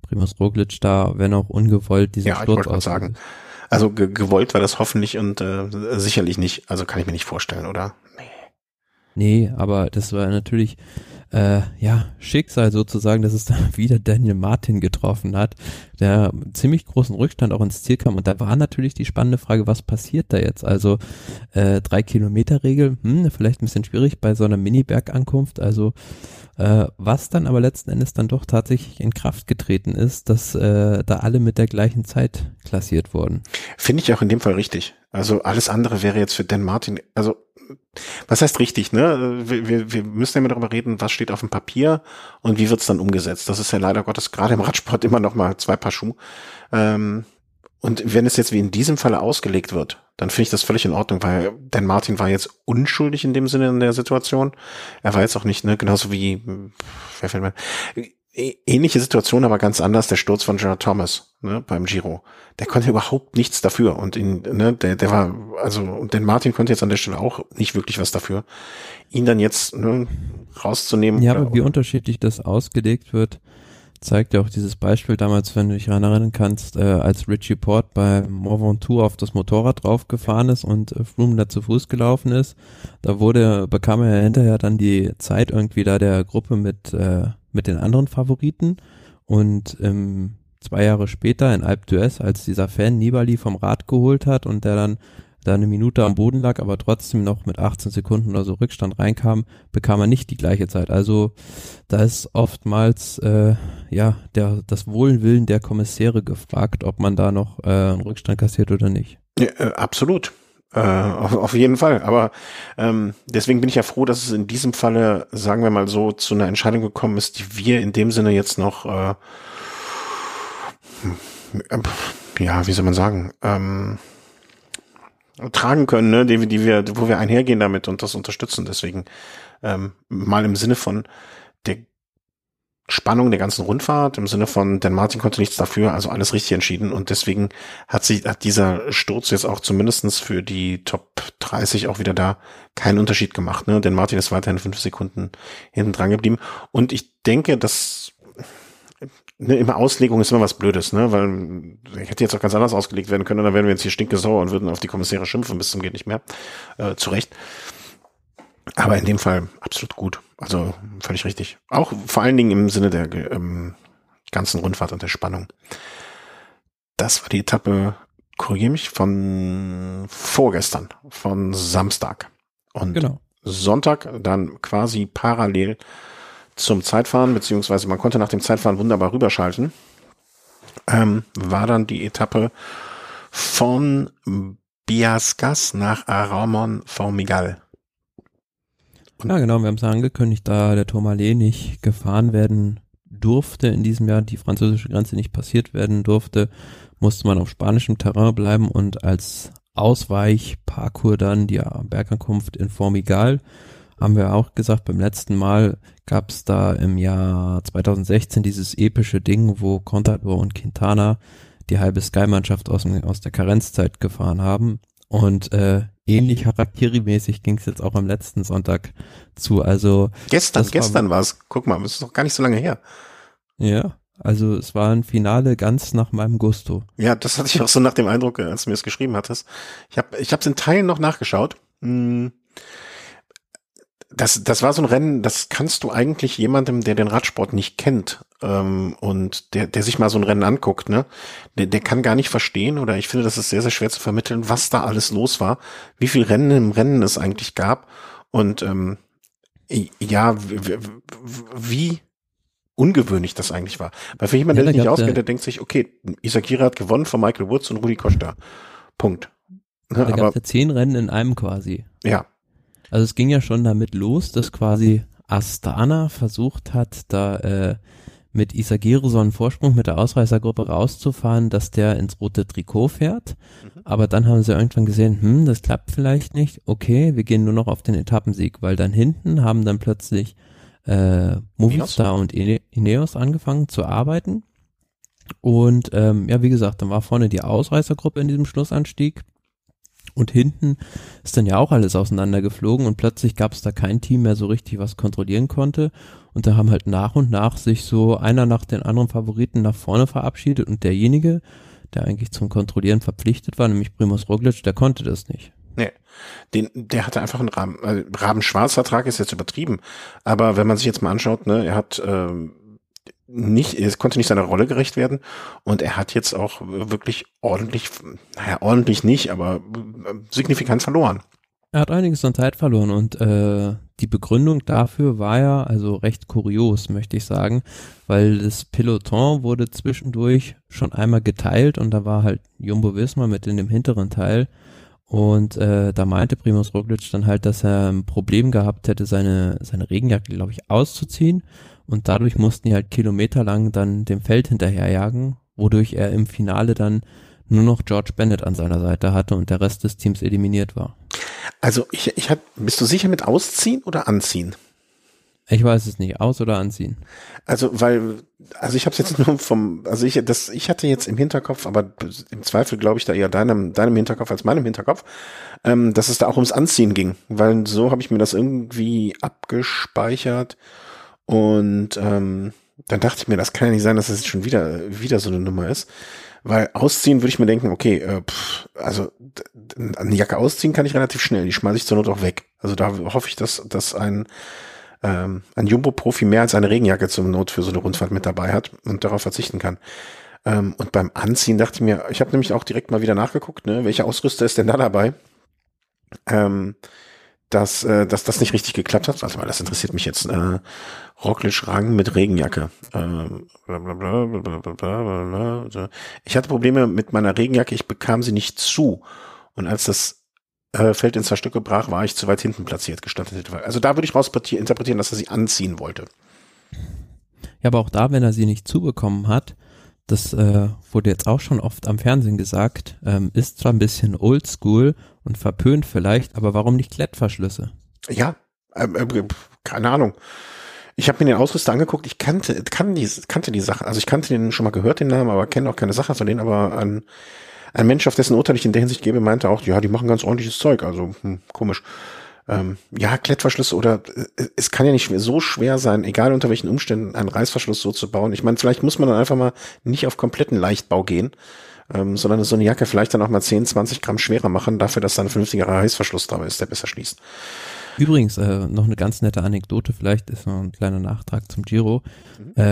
Primus Roglic da, wenn auch ungewollt, diesen ja, Sturz sagen. Also ge gewollt war das hoffentlich und äh, sicherlich nicht. Also kann ich mir nicht vorstellen, oder? Nee. Nee, aber das war natürlich äh, ja, Schicksal sozusagen, dass es dann wieder Daniel Martin getroffen hat, der ziemlich großen Rückstand auch ins Ziel kam. Und da war natürlich die spannende Frage, was passiert da jetzt? Also äh, drei Kilometer Regel, hm, vielleicht ein bisschen schwierig bei so einer Mini-Bergankunft. Also äh, was dann aber letzten Endes dann doch tatsächlich in Kraft getreten ist, dass äh, da alle mit der gleichen Zeit klassiert wurden. Finde ich auch in dem Fall richtig. Also alles andere wäre jetzt für Dan Martin, also was heißt richtig, ne? Wir, wir, wir müssen ja immer darüber reden, was steht auf dem Papier und wie wird's dann umgesetzt. Das ist ja leider Gottes gerade im Radsport immer noch mal zwei Paar Schuhe. Ähm, und wenn es jetzt wie in diesem Falle ausgelegt wird, dann finde ich das völlig in Ordnung, weil Dan Martin war jetzt unschuldig in dem Sinne in der Situation. Er war jetzt auch nicht, ne, genauso wie, wer fällt mir, ähnliche Situation, aber ganz anders, der Sturz von Gerard Thomas ne, beim Giro. Der konnte überhaupt nichts dafür und ihn, ne, der, der war, also, und den Martin konnte jetzt an der Stelle auch nicht wirklich was dafür. Ihn dann jetzt ne, rauszunehmen. Ja, aber wie unterschiedlich das ausgelegt wird, zeigt ja auch dieses Beispiel damals, wenn du dich daran erinnern kannst, äh, als Richie Port bei Mont Ventoux auf das Motorrad draufgefahren ist und äh, Froome da zu Fuß gelaufen ist, da wurde, bekam er hinterher dann die Zeit irgendwie da der Gruppe mit, äh, mit den anderen Favoriten und ähm, zwei Jahre später in Alpe d'Huez, als dieser Fan Nibali vom Rad geholt hat und der dann da eine Minute am Boden lag, aber trotzdem noch mit 18 Sekunden oder so Rückstand reinkam, bekam er nicht die gleiche Zeit. Also da ist oftmals äh, ja der das Wohlwillen der Kommissäre gefragt, ob man da noch äh, einen Rückstand kassiert oder nicht. Ja, äh, absolut. Äh, auf, auf jeden Fall. Aber ähm, deswegen bin ich ja froh, dass es in diesem Falle, sagen wir mal so, zu einer Entscheidung gekommen ist, die wir in dem Sinne jetzt noch, äh, ja, wie soll man sagen, ähm, tragen können, ne, die, die wir, wo wir einhergehen damit und das unterstützen. Deswegen ähm, mal im Sinne von Spannung der ganzen Rundfahrt, im Sinne von, denn Martin konnte nichts dafür, also alles richtig entschieden und deswegen hat sich, hat dieser Sturz jetzt auch zumindestens für die Top 30 auch wieder da keinen Unterschied gemacht, ne, denn Martin ist weiterhin fünf Sekunden hinten dran geblieben und ich denke, dass ne, immer Auslegung ist immer was Blödes, ne? Weil ich hätte jetzt auch ganz anders ausgelegt werden können, dann wären wir jetzt hier stinkesauer und würden auf die Kommissäre schimpfen bis zum geht nicht mehr. Äh, zu Recht. Aber in dem Fall absolut gut. Also völlig richtig. Auch vor allen Dingen im Sinne der ähm, ganzen Rundfahrt und der Spannung. Das war die Etappe, korrigiere mich, von vorgestern, von Samstag. Und genau. Sonntag dann quasi parallel zum Zeitfahren, beziehungsweise man konnte nach dem Zeitfahren wunderbar rüberschalten, ähm, war dann die Etappe von Biascas nach Aramon Formigal. Ja, genau, wir haben es angekündigt, da der Tourmalet nicht gefahren werden durfte in diesem Jahr, die französische Grenze nicht passiert werden durfte, musste man auf spanischem Terrain bleiben und als Ausweichparcours dann die Bergankunft in Formigal haben wir auch gesagt, beim letzten Mal gab es da im Jahr 2016 dieses epische Ding, wo Contador und Quintana die halbe Sky-Mannschaft aus, aus der Karenzzeit gefahren haben. Und äh, ähnlich Harakiri-mäßig ging es jetzt auch am letzten Sonntag zu. Also gestern, gestern war es. Guck mal, das ist doch gar nicht so lange her. Ja, also es war ein Finale ganz nach meinem Gusto. Ja, das hatte ich auch so nach dem Eindruck, als du mir es geschrieben hattest. Ich habe ich es in Teilen noch nachgeschaut. Hm. Das, das war so ein Rennen, das kannst du eigentlich jemandem, der den Radsport nicht kennt ähm, und der, der sich mal so ein Rennen anguckt, ne, der, der kann gar nicht verstehen oder ich finde, das ist sehr, sehr schwer zu vermitteln, was da alles los war, wie viel Rennen im Rennen es eigentlich gab und ähm, ja, wie ungewöhnlich das eigentlich war. Weil für jemanden, der sich nicht auskennt, der denkt sich, okay, Isakira hat gewonnen von Michael Woods und Rudi Costa. Punkt. Ne, da gab es ja zehn Rennen in einem quasi. Ja. Also es ging ja schon damit los, dass quasi Astana versucht hat, da äh, mit Isagire so einen Vorsprung mit der Ausreißergruppe rauszufahren, dass der ins rote Trikot fährt. Mhm. Aber dann haben sie irgendwann gesehen, hm, das klappt vielleicht nicht. Okay, wir gehen nur noch auf den Etappensieg, weil dann hinten haben dann plötzlich äh, Movistar und Ineos angefangen zu arbeiten. Und ähm, ja, wie gesagt, dann war vorne die Ausreißergruppe in diesem Schlussanstieg. Und hinten ist dann ja auch alles auseinandergeflogen und plötzlich gab es da kein Team mehr so richtig, was kontrollieren konnte. Und da haben halt nach und nach sich so einer nach den anderen Favoriten nach vorne verabschiedet und derjenige, der eigentlich zum Kontrollieren verpflichtet war, nämlich Primus Roglic, der konnte das nicht. Nee, den, der hatte einfach einen Rahmen, äh, Rabenschwarzvertrag ist jetzt übertrieben. Aber wenn man sich jetzt mal anschaut, ne, er hat ähm, nicht, es konnte nicht seiner Rolle gerecht werden und er hat jetzt auch wirklich ordentlich, naja, ordentlich nicht, aber äh, signifikant verloren. Er hat einiges an Zeit verloren und äh, die Begründung dafür war ja also recht kurios, möchte ich sagen, weil das Peloton wurde zwischendurch schon einmal geteilt und da war halt Jumbo Visma mit in dem hinteren Teil und äh, da meinte Primus Roglic dann halt, dass er ein Problem gehabt hätte, seine, seine Regenjacke, glaube ich, auszuziehen. Und dadurch mussten die halt kilometerlang dann dem Feld hinterherjagen, wodurch er im Finale dann nur noch George Bennett an seiner Seite hatte und der Rest des Teams eliminiert war. Also ich, ich hab, bist du sicher mit ausziehen oder anziehen? Ich weiß es nicht, aus oder anziehen. Also, weil, also ich habe jetzt nur vom, also ich, das, ich hatte jetzt im Hinterkopf, aber im Zweifel glaube ich da eher deinem, deinem Hinterkopf als meinem Hinterkopf, ähm, dass es da auch ums Anziehen ging, weil so habe ich mir das irgendwie abgespeichert und ähm, dann dachte ich mir, das kann ja nicht sein, dass das schon wieder, wieder so eine Nummer ist. Weil ausziehen würde ich mir denken, okay, äh, pff, also eine Jacke ausziehen kann ich relativ schnell, die schmeiße ich zur Not auch weg. Also da hoffe ich, dass, dass ein ähm, ein Jumbo-Profi mehr als eine Regenjacke zum Not für so eine Rundfahrt mit dabei hat und darauf verzichten kann. Ähm, und beim Anziehen dachte ich mir, ich habe nämlich auch direkt mal wieder nachgeguckt, ne, welcher Ausrüster ist denn da dabei? Ähm, dass, äh, dass das nicht richtig geklappt hat. Also, das interessiert mich jetzt. Äh, Rocklisch Rang mit Regenjacke. Ähm, ich hatte Probleme mit meiner Regenjacke, ich bekam sie nicht zu. Und als das äh, Feld in zwei Stücke brach, war ich zu weit hinten platziert, gestattet Also da würde ich raus interpretieren, dass er sie anziehen wollte. Ja, aber auch da, wenn er sie nicht zubekommen hat, das äh, wurde jetzt auch schon oft am Fernsehen gesagt, ähm, ist zwar ein bisschen oldschool und verpönt vielleicht, aber warum nicht Klettverschlüsse? Ja, äh, äh, keine Ahnung. Ich habe mir den Ausrüster angeguckt, ich kannte, kannte die, kannte die Sache, also ich kannte den schon mal gehört, den Namen, aber kenne auch keine Sache von denen, aber an ein Mensch, auf dessen Urteil ich in der Hinsicht gebe, meinte auch, ja, die machen ganz ordentliches Zeug, also hm, komisch. Ähm, ja, Klettverschlüsse oder äh, es kann ja nicht so schwer sein, egal unter welchen Umständen, einen Reißverschluss so zu bauen. Ich meine, vielleicht muss man dann einfach mal nicht auf kompletten Leichtbau gehen, ähm, sondern so eine Jacke vielleicht dann auch mal 10, 20 Gramm schwerer machen, dafür, dass da ein vernünftiger Reißverschluss da ist, der besser schließt. Übrigens, äh, noch eine ganz nette Anekdote, vielleicht ist noch ein kleiner Nachtrag zum Giro. Mhm. Äh,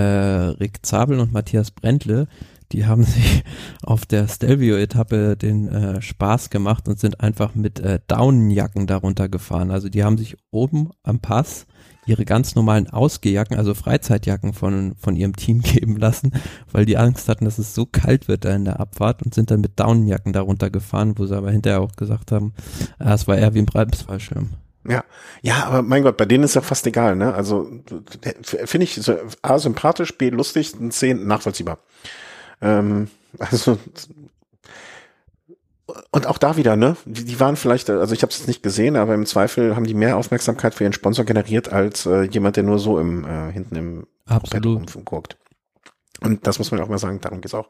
Rick Zabel und Matthias Brentle, die haben sich auf der Stelvio-Etappe den äh, Spaß gemacht und sind einfach mit äh, Daunenjacken darunter gefahren. Also die haben sich oben am Pass ihre ganz normalen Ausgehjacken, also Freizeitjacken von, von ihrem Team geben lassen, weil die Angst hatten, dass es so kalt wird da in der Abfahrt und sind dann mit Daunenjacken darunter gefahren, wo sie aber hinterher auch gesagt haben, äh, es war eher wie ein Bremsfallschirm. Ja, ja, aber mein Gott, bei denen ist ja fast egal, ne? Also finde ich so A sympathisch, B lustig, C nachvollziehbar. Ähm, also und auch da wieder, ne? Die, die waren vielleicht, also ich habe es nicht gesehen, aber im Zweifel haben die mehr Aufmerksamkeit für ihren Sponsor generiert als äh, jemand, der nur so im äh, hinten im Absolut guckt. Und das muss man auch mal sagen, darum geht's auch.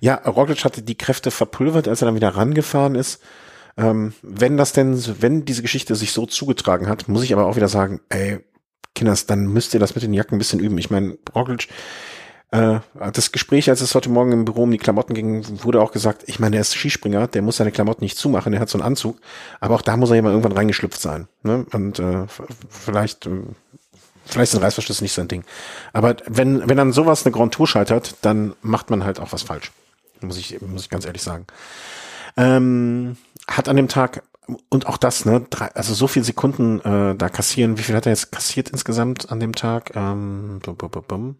Ja, Roglic hatte die Kräfte verpulvert, als er dann wieder rangefahren ist. Ähm, wenn das denn, wenn diese Geschichte sich so zugetragen hat, muss ich aber auch wieder sagen, ey, Kinders, dann müsst ihr das mit den Jacken ein bisschen üben. Ich meine, Roglic Äh, das Gespräch, als es heute Morgen im Büro um die Klamotten ging, wurde auch gesagt, ich meine, der ist Skispringer, der muss seine Klamotten nicht zumachen, der hat so einen Anzug, aber auch da muss er ja mal irgendwann reingeschlüpft sein. Ne? Und äh, vielleicht, äh, vielleicht sind Reißverschlüsse nicht sein Ding. Aber wenn, wenn dann sowas eine Grand Tour scheitert, dann macht man halt auch was falsch. Muss ich, muss ich ganz ehrlich sagen. Ähm, hat an dem Tag und auch das, ne, drei, also so viel Sekunden äh, da kassieren. Wie viel hat er jetzt kassiert insgesamt an dem Tag? Ähm, bum, bum, bum.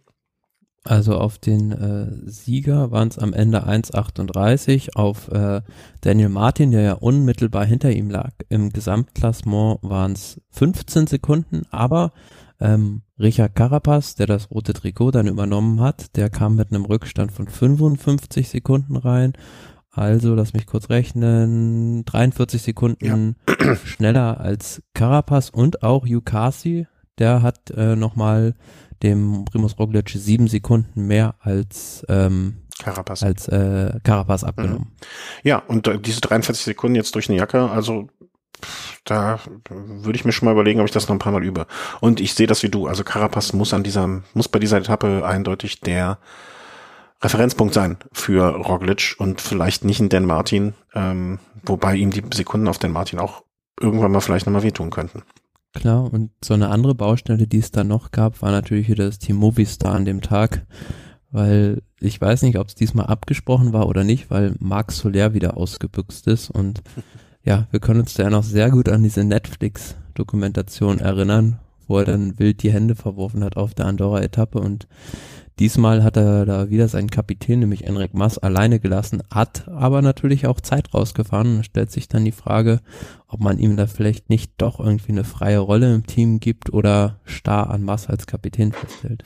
Also auf den äh, Sieger waren es am Ende 1,38. Auf äh, Daniel Martin, der ja unmittelbar hinter ihm lag, im Gesamtklassement waren es 15 Sekunden. Aber ähm, Richard Carapaz, der das rote Trikot dann übernommen hat, der kam mit einem Rückstand von 55 Sekunden rein. Also, lass mich kurz rechnen, 43 Sekunden ja. schneller als Carapaz und auch Yukasi, der hat äh, nochmal dem Primus Roglic sieben Sekunden mehr als ähm, Carapaz, als, äh, Carapaz abgenommen. Mhm. Ja, und äh, diese 43 Sekunden jetzt durch eine Jacke, also da würde ich mir schon mal überlegen, ob ich das noch ein paar Mal übe. Und ich sehe das wie du. Also Carapaz muss an dieser, muss bei dieser Etappe eindeutig der Referenzpunkt sein für Roglic und vielleicht nicht ein Dan Martin, ähm, wobei ihm die Sekunden auf Dan Martin auch irgendwann mal vielleicht nochmal wehtun könnten. Klar, und so eine andere Baustelle, die es da noch gab, war natürlich wieder das Team Movistar an dem Tag, weil ich weiß nicht, ob es diesmal abgesprochen war oder nicht, weil Max Soler wieder ausgebüxt ist und ja, wir können uns da ja noch sehr gut an diese Netflix-Dokumentation erinnern, wo er dann wild die Hände verworfen hat auf der Andorra-Etappe und Diesmal hat er da wieder seinen Kapitän, nämlich Enric Mas, alleine gelassen, hat aber natürlich auch Zeit rausgefahren und stellt sich dann die Frage, ob man ihm da vielleicht nicht doch irgendwie eine freie Rolle im Team gibt oder starr an Mas als Kapitän festhält.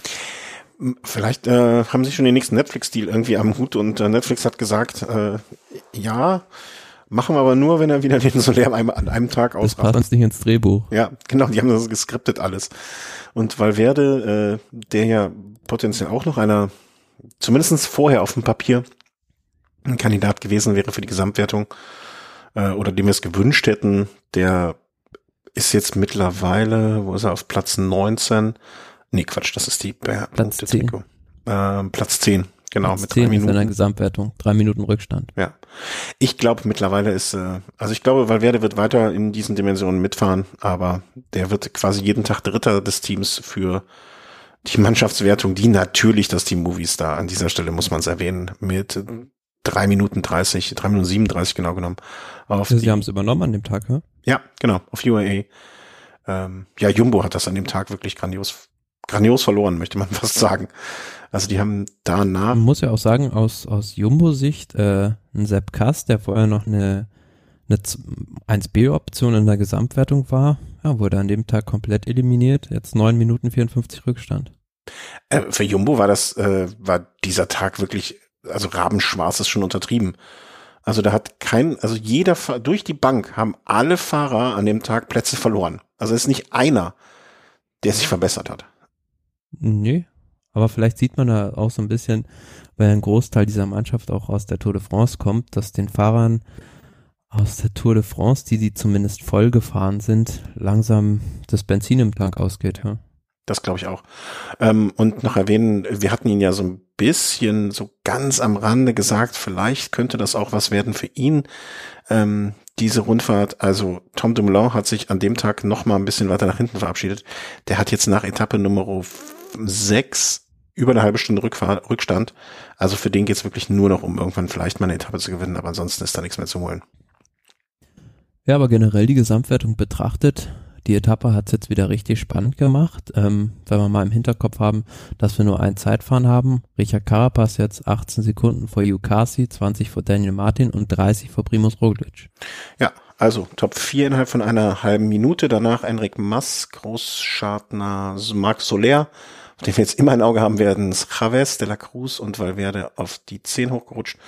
Vielleicht äh, haben sie schon den nächsten Netflix-Deal irgendwie am Hut und äh, Netflix hat gesagt, äh, ja, machen wir aber nur, wenn er wieder den Soler an einem Tag ausrastet. Das passt uns nicht ins Drehbuch. Ja, genau, die haben das geskriptet alles. Und Valverde, äh, der ja potenziell auch noch einer, zumindestens vorher auf dem Papier, ein Kandidat gewesen wäre für die Gesamtwertung äh, oder dem wir es gewünscht hätten, der ist jetzt mittlerweile, wo ist er, auf Platz 19? Nee, Quatsch, das ist die Platz 10. Äh, Platz 10, genau, Platz mit 10 drei Minuten. in der Gesamtwertung, drei Minuten Rückstand. Ja. Ich glaube, mittlerweile ist, äh, also ich glaube, Valverde wird weiter in diesen Dimensionen mitfahren, aber der wird quasi jeden Tag Dritter des Teams für die Mannschaftswertung, die natürlich das Team Movistar an dieser Stelle muss man es erwähnen, mit drei Minuten dreißig, drei Minuten siebenunddreißig genau genommen. Auf Sie haben es übernommen an dem Tag, ja? Ja, genau, auf UAE. Ähm, ja, Jumbo hat das an dem Tag wirklich grandios, grandios verloren, möchte man fast sagen. Also die haben danach. Man muss ja auch sagen, aus, aus Jumbo-Sicht, äh, ein Sepp Kass, der vorher noch eine, eine 1B-Option in der Gesamtwertung war, ja, wurde an dem Tag komplett eliminiert. Jetzt neun Minuten 54 Rückstand. Äh, für Jumbo war das, äh, war dieser Tag wirklich, also rabenschwarz ist schon untertrieben. Also da hat kein, also jeder, durch die Bank haben alle Fahrer an dem Tag Plätze verloren. Also es ist nicht einer, der sich verbessert hat. Nee, aber vielleicht sieht man da auch so ein bisschen, weil ein Großteil dieser Mannschaft auch aus der Tour de France kommt, dass den Fahrern aus der Tour de France, die sie zumindest voll gefahren sind, langsam das Benzin im Tank ausgeht. Ja. Das glaube ich auch. Ähm, und noch erwähnen, wir hatten ihn ja so ein bisschen so ganz am Rande gesagt, vielleicht könnte das auch was werden für ihn, ähm, diese Rundfahrt. Also Tom Dumoulin hat sich an dem Tag noch mal ein bisschen weiter nach hinten verabschiedet. Der hat jetzt nach Etappe Nummer 6 über eine halbe Stunde Rückfahr Rückstand. Also für den geht's wirklich nur noch um irgendwann vielleicht mal eine Etappe zu gewinnen, aber ansonsten ist da nichts mehr zu holen. Ja, aber generell die Gesamtwertung betrachtet, die Etappe hat es jetzt wieder richtig spannend gemacht. Ähm, wenn wir mal im Hinterkopf haben, dass wir nur ein Zeitfahren haben. Richard Carapaz jetzt 18 Sekunden vor Yukasi, 20 vor Daniel Martin und 30 vor Primus Roglic. Ja, also Top 4 innerhalb von einer halben Minute. Danach Enric Mas, Großschartner Marc Soler, auf den wir jetzt immer ein Auge haben werden, Chavez, De La Cruz und Valverde auf die 10 hochgerutscht.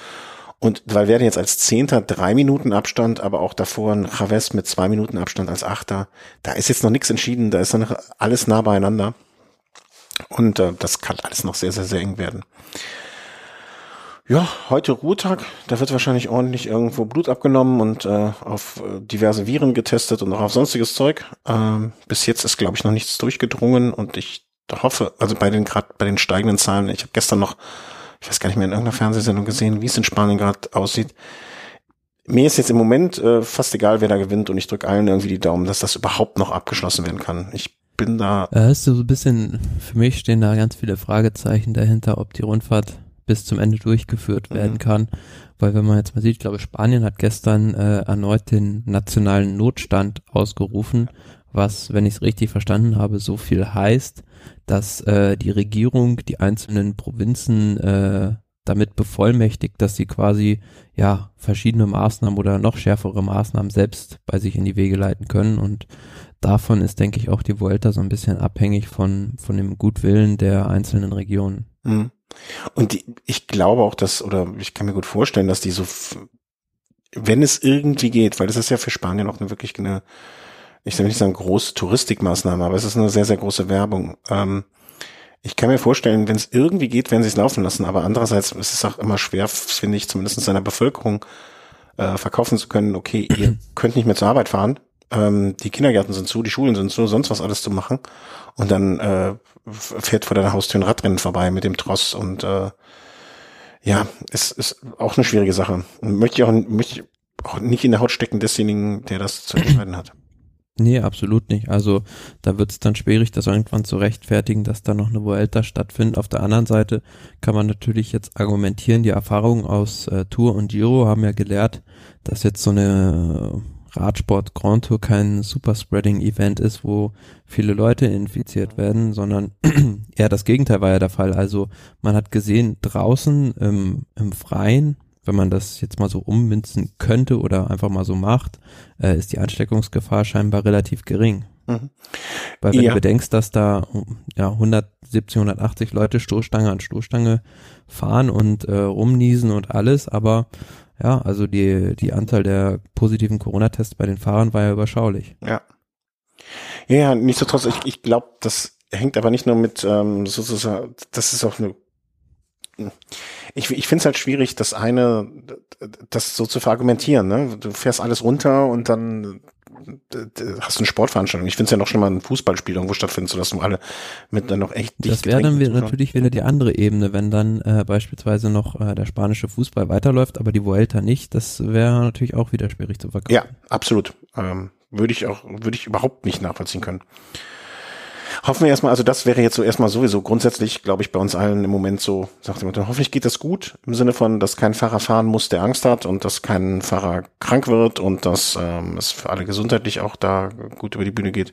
Und Valverde jetzt als Zehnter drei Minuten Abstand, aber auch davor ein Chavez mit zwei Minuten Abstand als Achter. Da ist jetzt noch nichts entschieden, da ist noch alles nah beieinander. Und äh, das kann alles noch sehr, sehr, sehr eng werden. Ja, heute Ruhetag. Da wird wahrscheinlich ordentlich irgendwo Blut abgenommen und äh, auf äh, diverse Viren getestet und auch auf sonstiges Zeug. Ähm, bis jetzt ist, glaube ich, noch nichts durchgedrungen und ich hoffe, also bei den gerade bei den steigenden Zahlen, ich habe gestern noch, ich weiß gar nicht mehr in irgendeiner Fernsehsendung gesehen, wie es in Spanien gerade aussieht. Mir ist jetzt im Moment äh, fast egal, wer da gewinnt und ich drücke allen irgendwie die Daumen, dass das überhaupt noch abgeschlossen werden kann. Ich bin da. Ja, ist so ein bisschen, für mich stehen da ganz viele Fragezeichen dahinter, ob die Rundfahrt bis zum Ende durchgeführt mhm. werden kann. Weil wenn man jetzt mal sieht, ich glaube, Spanien hat gestern äh, erneut den nationalen Notstand ausgerufen, was, wenn ich es richtig verstanden habe, so viel heißt, dass äh, die Regierung die einzelnen Provinzen äh, damit bevollmächtigt, dass sie quasi ja verschiedene Maßnahmen oder noch schärfere Maßnahmen selbst bei sich in die Wege leiten können und davon ist, denke ich, auch die Vuelta so ein bisschen abhängig von von dem Gutwillen der einzelnen Regionen. Mhm. Und die, ich glaube auch, dass oder ich kann mir gut vorstellen, dass die so, wenn es irgendwie geht, weil das ist ja für Spanien auch eine wirklich eine, ich will nicht sagen große Touristikmaßnahme, aber es ist eine sehr sehr große Werbung. Ähm, ich kann mir vorstellen, wenn es irgendwie geht, werden sie es laufen lassen. Aber andererseits ist es auch immer schwer, finde ich, zumindest seiner Bevölkerung äh, verkaufen zu können, okay, ihr könnt nicht mehr zur Arbeit fahren, ähm, die Kindergärten sind zu, die Schulen sind zu, sonst was alles zu machen. Und dann äh, fährt vor deiner Haustür ein Radrennen vorbei mit dem Tross und äh, ja, es ist auch eine schwierige Sache. Und möchte ich auch, möchte ich auch nicht in der Haut stecken desjenigen, der das zu entscheiden hat. Nee, absolut nicht. Also da wird es dann schwierig, das irgendwann zu rechtfertigen, dass da noch eine Vuelta stattfindet. Auf der anderen Seite kann man natürlich jetzt argumentieren, die Erfahrungen aus äh, Tour und Giro haben ja gelehrt, dass jetzt so eine Radsport Grand Tour kein Superspreading-Event ist, wo viele Leute infiziert werden, sondern eher das Gegenteil war ja der Fall. Also man hat gesehen, draußen im, im Freien wenn man das jetzt mal so ummünzen könnte oder einfach mal so macht, äh, ist die Ansteckungsgefahr scheinbar relativ gering. Mhm. Weil wenn ja. du bedenkst, dass da ja 170, 180 Leute Stoßstange an Stoßstange fahren und äh, rumniesen und alles, aber ja, also die, die Anzahl der positiven Corona-Tests bei den Fahrern war ja überschaulich. Ja. Ja, nichtsdestotrotz, ich, ich glaube, das hängt aber nicht nur mit ähm, sozusagen, das ist auch eine ich, ich finde es halt schwierig, das eine, das so zu verargumentieren. Ne? Du fährst alles runter und dann hast du eine Sportveranstaltung. Ich finde es ja noch schon mal ein Fußballspiel irgendwo stattfindet, sodass du alle mit dann noch echt dicht Das wäre dann wieder, natürlich wieder die andere Ebene, wenn dann äh, beispielsweise noch äh, der spanische Fußball weiterläuft, aber die Vuelta nicht. Das wäre natürlich auch wieder schwierig zu verkaufen. Ja, absolut. Ähm, würde ich auch, würde ich überhaupt nicht nachvollziehen können. Hoffen wir erstmal, also das wäre jetzt so erstmal sowieso grundsätzlich, glaube ich, bei uns allen im Moment so, sagt jemand, hoffentlich geht das gut, im Sinne von, dass kein Fahrer fahren muss, der Angst hat und dass kein Fahrer krank wird und dass ähm, es für alle gesundheitlich auch da gut über die Bühne geht.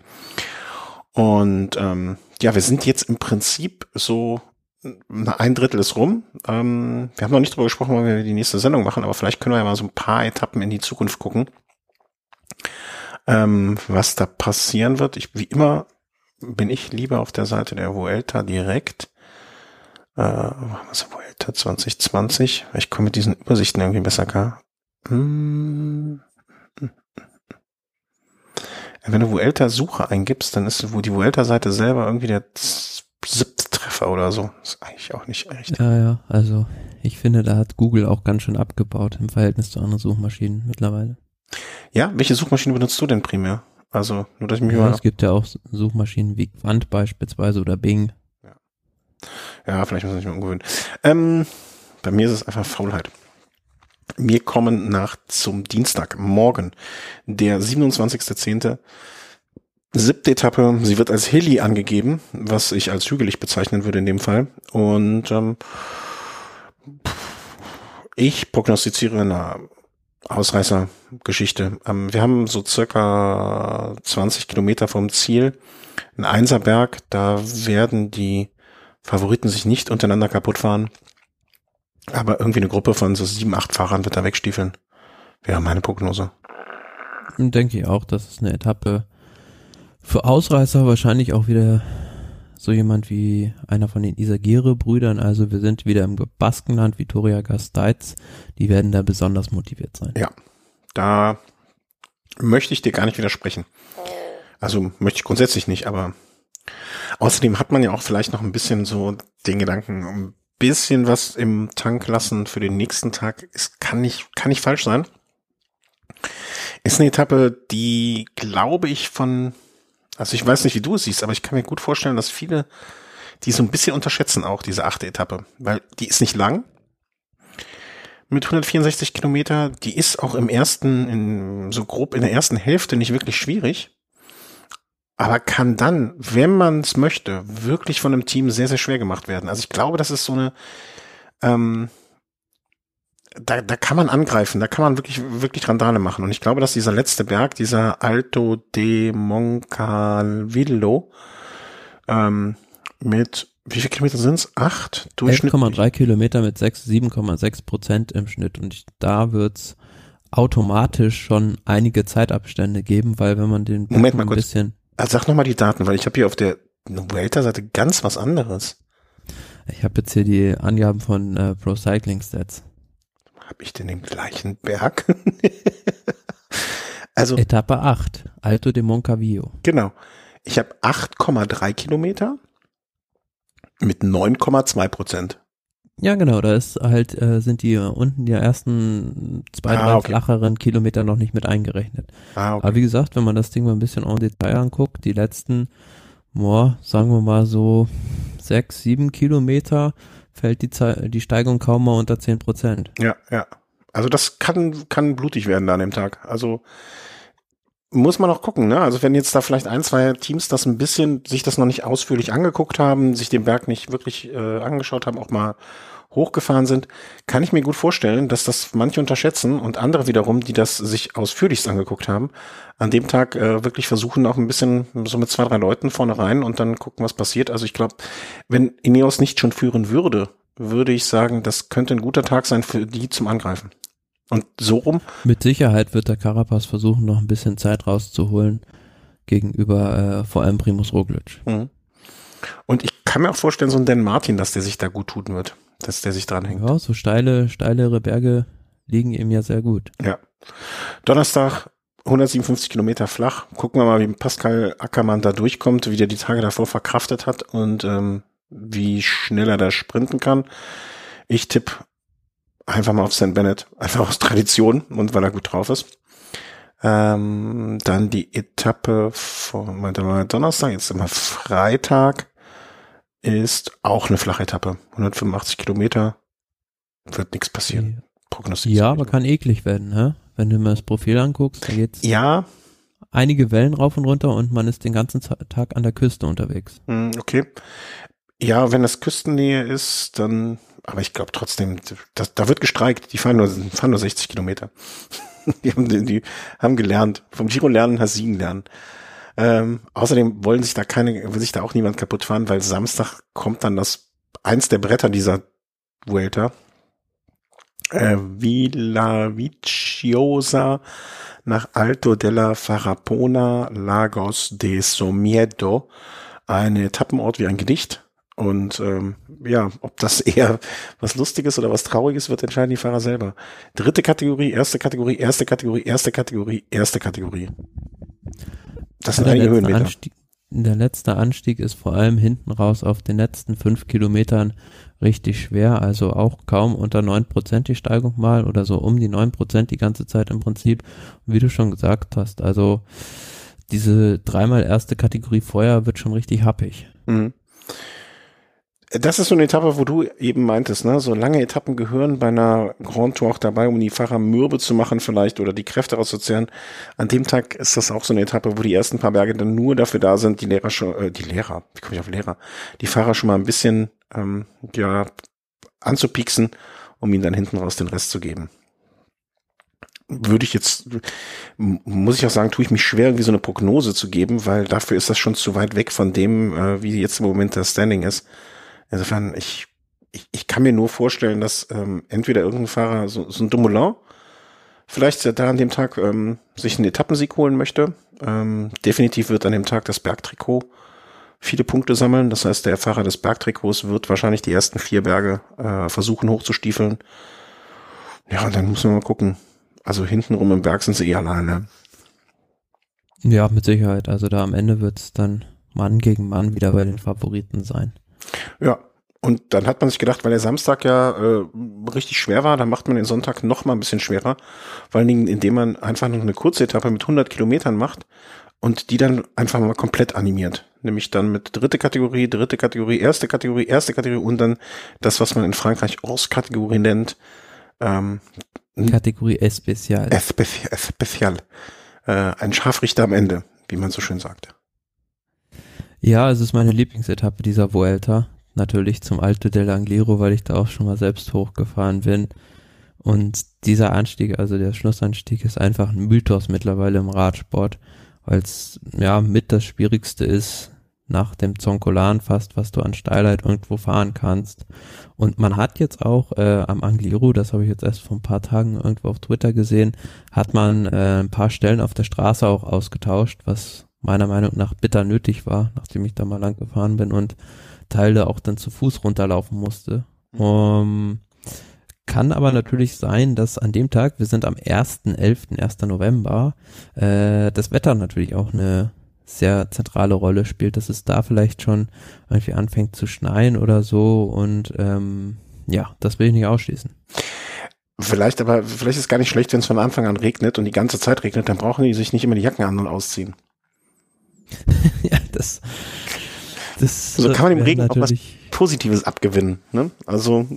Und ähm, ja, wir sind jetzt im Prinzip so ein Drittel ist rum. Ähm, wir haben noch nicht drüber gesprochen, wann wir die nächste Sendung machen, aber vielleicht können wir ja mal so ein paar Etappen in die Zukunft gucken, ähm, was da passieren wird. Ich, wie immer bin ich lieber auf der Seite der Vuelta direkt. Äh, was Vuelta 2020? Ich komme mit diesen Übersichten irgendwie besser klar. Hm. Wenn du Vuelta-Suche eingibst, dann ist die Vuelta-Seite selber irgendwie der siebte Treffer oder so. Das ist eigentlich auch nicht echt. Ja, ja, also ich finde, da hat Google auch ganz schön abgebaut im Verhältnis zu anderen Suchmaschinen mittlerweile. Ja, welche Suchmaschine benutzt du denn primär? Also, nur dass ich mich ja, mal. Es gibt ja auch Suchmaschinen wie Quant beispielsweise oder Bing. Ja, ja vielleicht muss ich mich mal umgewöhnen. Ähm, bei mir ist es einfach Faulheit. Wir kommen nach zum Dienstag, morgen, der 27.10. Siebte Etappe, sie wird als Hilly angegeben, was ich als hügelig bezeichnen würde in dem Fall. Und ähm, ich prognostiziere eine Ausreißergeschichte. Ähm, wir haben so circa 20 Kilometer vom Ziel ein Einserberg. Da werden die Favoriten sich nicht untereinander kaputt fahren. Aber irgendwie eine Gruppe von so sieben, acht Fahrern wird da wegstiefeln. Wäre meine Prognose. Denke ich auch, das ist eine Etappe für Ausreißer wahrscheinlich auch wieder so jemand wie einer von den Isagire-Brüdern, also wir sind wieder im Baskenland, Vitoria Gasteiz, die werden da besonders motiviert sein. Ja, da möchte ich dir gar nicht widersprechen. Also möchte ich grundsätzlich nicht, aber außerdem hat man ja auch vielleicht noch ein bisschen so den Gedanken, ein bisschen was im Tank lassen für den nächsten Tag. Es kann nicht, kann nicht falsch sein. Ist eine Etappe, die, glaube ich, von also ich weiß nicht, wie du es siehst, aber ich kann mir gut vorstellen, dass viele die so ein bisschen unterschätzen auch, diese achte Etappe, weil die ist nicht lang. Mit 164 Kilometer, die ist auch im ersten, in, so grob in der ersten Hälfte nicht wirklich schwierig, aber kann dann, wenn man es möchte, wirklich von einem Team sehr, sehr schwer gemacht werden. Also ich glaube, das ist so eine, ähm, da, da kann man angreifen, da kann man wirklich, wirklich Randale machen. Und ich glaube, dass dieser letzte Berg, dieser Alto de Moncalvillo, ähm, mit, wie viele Kilometer sind's? Acht? Durchschnitt? 11,3 Kilometer mit 6, 7,6 Prozent im Schnitt. Und ich, da wird's automatisch schon einige Zeitabstände geben, weil wenn man den Moment mal ein kurz. bisschen. Also sag nochmal die Daten, weil ich habe hier auf der Vuelta-Seite ganz was anderes. Ich habe jetzt hier die Angaben von äh, Pro Cycling Stats. Habe ich denn den gleichen Berg? also Etappe 8, Alto de Moncavillo. Genau. Ich habe 8,3 Kilometer mit 9,2 Prozent. Ja, genau, da ist halt, äh, sind die unten die ersten zwei, ah, drei okay. flacheren Kilometer noch nicht mit eingerechnet. Ah, okay. Aber wie gesagt, wenn man das Ding mal ein bisschen en Detail anguckt, die letzten, boah, sagen wir mal so sechs, sieben Kilometer fällt die, Ze die Steigung kaum mal unter zehn Prozent. Ja, ja. Also das kann, kann blutig werden da an dem Tag. Also muss man auch gucken, ne? Also wenn jetzt da vielleicht ein, zwei Teams das ein bisschen, sich das noch nicht ausführlich angeguckt haben, sich den Berg nicht wirklich äh, angeschaut haben, auch mal hochgefahren sind, kann ich mir gut vorstellen, dass das manche unterschätzen und andere wiederum, die das sich ausführlichst angeguckt haben, an dem Tag äh, wirklich versuchen, auch ein bisschen so mit zwei, drei Leuten vorne rein und dann gucken, was passiert. Also ich glaube, wenn Ineos nicht schon führen würde, würde ich sagen, das könnte ein guter Tag sein für die zum Angreifen. Und so rum. Mit Sicherheit wird der Carapaz versuchen, noch ein bisschen Zeit rauszuholen gegenüber äh, vor allem Primus Roglic. Mhm. Und ich kann mir auch vorstellen, so ein Dan Martin, dass der sich da gut tun wird, dass der sich dran hängt. Ja, so steile, steilere Berge liegen ihm ja sehr gut. Ja. Donnerstag 157 Kilometer flach. Gucken wir mal, wie Pascal Ackermann da durchkommt, wie der die Tage davor verkraftet hat und ähm, wie schnell er da sprinten kann. Ich tippe einfach mal auf St. Bennett, einfach aus Tradition und weil er gut drauf ist. Ähm, dann die Etappe von Donnerstag, jetzt immer Freitag, ist auch eine flache Etappe. 185 Kilometer, wird nichts passieren. Prognostiziert. Ja, aber kann eklig werden, hä? wenn du mir das Profil anguckst. Da geht's ja. einige Wellen rauf und runter und man ist den ganzen Tag an der Küste unterwegs. Hm, okay. Ja, wenn das Küstennähe ist, dann aber ich glaube trotzdem, das, da wird gestreikt. Die fahren nur, fahren nur 60 Kilometer. die, haben, die haben gelernt. Vom Giro lernen, Hassin lernen. Ähm, außerdem wollen sich da keine, will sich da auch niemand kaputt fahren, weil Samstag kommt dann das, eins der Bretter dieser Vuelta. Äh, Villa Viciosa nach Alto della Farapona, Lagos de Somiedo. Ein Etappenort wie ein Gedicht und ähm, ja, ob das eher was Lustiges oder was Trauriges wird, entscheiden die Fahrer selber. Dritte Kategorie, erste Kategorie, erste Kategorie, erste Kategorie, erste Kategorie. Das sind einige Höhenmeter. Anstieg, der letzte Anstieg ist vor allem hinten raus auf den letzten fünf Kilometern richtig schwer, also auch kaum unter neun Prozent die Steigung mal oder so um die neun Prozent die ganze Zeit im Prinzip. wie du schon gesagt hast, also diese dreimal erste Kategorie Feuer wird schon richtig happig. Mhm. Das ist so eine Etappe, wo du eben meintest, ne? So lange Etappen gehören bei einer Grand Tour auch dabei, um die Fahrer mürbe zu machen vielleicht oder die Kräfte rauszuzehren. An dem Tag ist das auch so eine Etappe, wo die ersten paar Berge dann nur dafür da sind, die Lehrer schon, äh, die Lehrer, wie komme ich auf Lehrer? Die Fahrer schon mal ein bisschen, ähm, ja, anzupieksen, um ihnen dann hinten raus den Rest zu geben. Würde ich jetzt, muss ich auch sagen, tue ich mich schwer, irgendwie so eine Prognose zu geben, weil dafür ist das schon zu weit weg von dem, äh, wie jetzt im Moment das Standing ist. Insofern, ich, ich, ich kann mir nur vorstellen, dass ähm, entweder irgendein Fahrer, so, so ein Dumoulin, vielleicht da an dem Tag ähm, sich einen Etappensieg holen möchte. Ähm, definitiv wird an dem Tag das Bergtrikot viele Punkte sammeln. Das heißt, der Fahrer des Bergtrikots wird wahrscheinlich die ersten vier Berge äh, versuchen hochzustiefeln. Ja, und dann muss man mal gucken. Also hintenrum im Berg sind sie eh alleine. Ja, mit Sicherheit. Also da am Ende wird es dann Mann gegen Mann wieder bei den Favoriten sein. Ja, und dann hat man sich gedacht, weil der Samstag ja äh, richtig schwer war, dann macht man den Sonntag noch mal ein bisschen schwerer. Vor allen Dingen, indem man einfach noch eine kurze Etappe mit 100 Kilometern macht und die dann einfach mal komplett animiert. Nämlich dann mit dritte Kategorie, dritte Kategorie, erste Kategorie, erste Kategorie und dann das, was man in Frankreich Hors-Kategorie nennt. Ähm, Kategorie Especial. Especial. Especial. Äh, ein Scharfrichter am Ende, wie man so schön sagt. Ja, es ist meine Lieblingsetappe dieser Vuelta. Natürlich zum Alto del Angliru, weil ich da auch schon mal selbst hochgefahren bin. Und dieser Anstieg, also der Schlussanstieg, ist einfach ein Mythos mittlerweile im Radsport, weil es ja mit das Schwierigste ist, nach dem Zonkolan fast, was du an Steilheit irgendwo fahren kannst. Und man hat jetzt auch äh, am Angliru, das habe ich jetzt erst vor ein paar Tagen irgendwo auf Twitter gesehen, hat man äh, ein paar Stellen auf der Straße auch ausgetauscht, was meiner Meinung nach bitter nötig war, nachdem ich da mal lang gefahren bin und Teile auch dann zu Fuß runterlaufen musste. Mhm. Um, kann aber natürlich sein, dass an dem Tag, wir sind am 1.11., 1. November, äh, das Wetter natürlich auch eine sehr zentrale Rolle spielt, dass es da vielleicht schon irgendwie anfängt zu schneien oder so und ähm, ja, das will ich nicht ausschließen. Vielleicht, aber vielleicht ist es gar nicht schlecht, wenn es von Anfang an regnet und die ganze Zeit regnet, dann brauchen die sich nicht immer die Jacken an und ausziehen. ja, das, das so kann man dem Regen auch was Positives abgewinnen. Ne? Also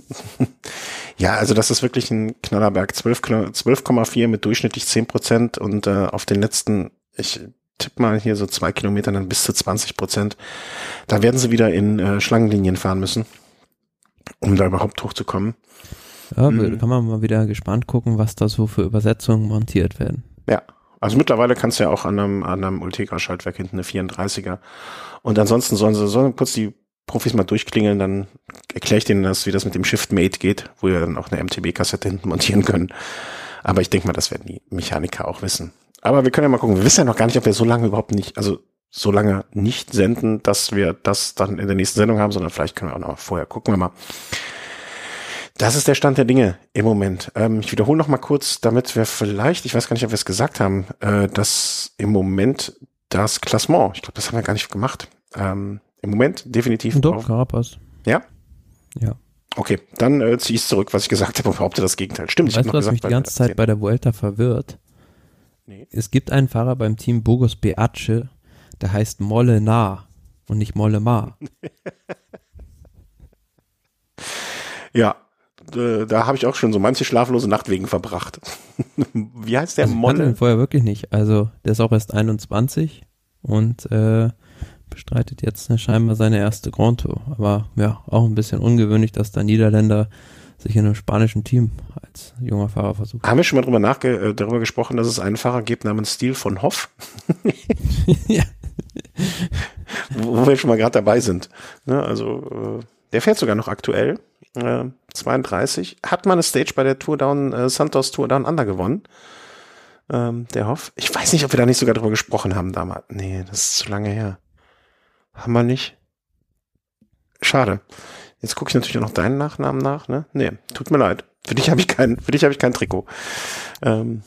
ja, also das ist wirklich ein Knallerberg. 12,4 12, mit durchschnittlich 10 Prozent und äh, auf den letzten, ich tippe mal hier so zwei Kilometer dann bis zu 20 Prozent. Da werden sie wieder in äh, Schlangenlinien fahren müssen, um da überhaupt hochzukommen. Ja, mhm. kann man mal wieder gespannt gucken, was da so für Übersetzungen montiert werden. Ja, also mittlerweile kannst du ja auch an einem, an einem Ultegra-Schaltwerk hinten eine 34er. Und ansonsten sollen sie, sollen kurz die Profis mal durchklingeln, dann erkläre ich denen das, wie das mit dem Shift-Mate geht, wo wir dann auch eine MTB-Kassette hinten montieren können. Aber ich denke mal, das werden die Mechaniker auch wissen. Aber wir können ja mal gucken. Wir wissen ja noch gar nicht, ob wir so lange überhaupt nicht, also so lange nicht senden, dass wir das dann in der nächsten Sendung haben, sondern vielleicht können wir auch noch vorher gucken wir mal. Das ist der Stand der Dinge im Moment. Ähm, ich wiederhole noch mal kurz, damit wir vielleicht, ich weiß gar nicht, ob wir es gesagt haben, äh, dass im Moment das Klassement, ich glaube, das haben wir gar nicht gemacht. Ähm, Im Moment definitiv. Doch, auf. Ja? Ja. Okay, dann äh, ziehe ich zurück, was ich gesagt habe und behaupte das Gegenteil. Stimmt, weißt ich habe was gesagt, mich die ganze Zeit bei der Vuelta verwirrt? Nee. Es gibt einen Fahrer beim Team Burgos Beace, der heißt Molle Molenar und nicht Molle Mollemar. ja, äh, da habe ich auch schon so manche schlaflose Nacht wegen verbracht. Wie heißt der also Molle? Ich vorher wirklich nicht. Also der ist auch erst 21 und äh, bestreitet jetzt scheinbar seine erste Grand Tour. Aber ja, auch ein bisschen ungewöhnlich, dass da Niederländer sich in einem spanischen Team als junger Fahrer versucht. Haben wir schon mal darüber, nachge äh, darüber gesprochen, dass es einen Fahrer gibt namens Stil von Hoff? ja. wo, wo wir schon mal gerade dabei sind. Ne, also äh, der fährt sogar noch aktuell. Äh, 32. Hat mal eine Stage bei der Tour Down, äh, Santos Tour Down Under gewonnen. Ähm, der Hoff. Ich weiß nicht, ob wir da nicht sogar drüber gesprochen haben damals. Nee, das ist zu lange her. Haben wir nicht? Schade. Jetzt gucke ich natürlich auch noch deinen Nachnamen nach, ne? Nee, tut mir leid. Für dich habe ich kein, für dich habe ich kein Trikot. Ähm,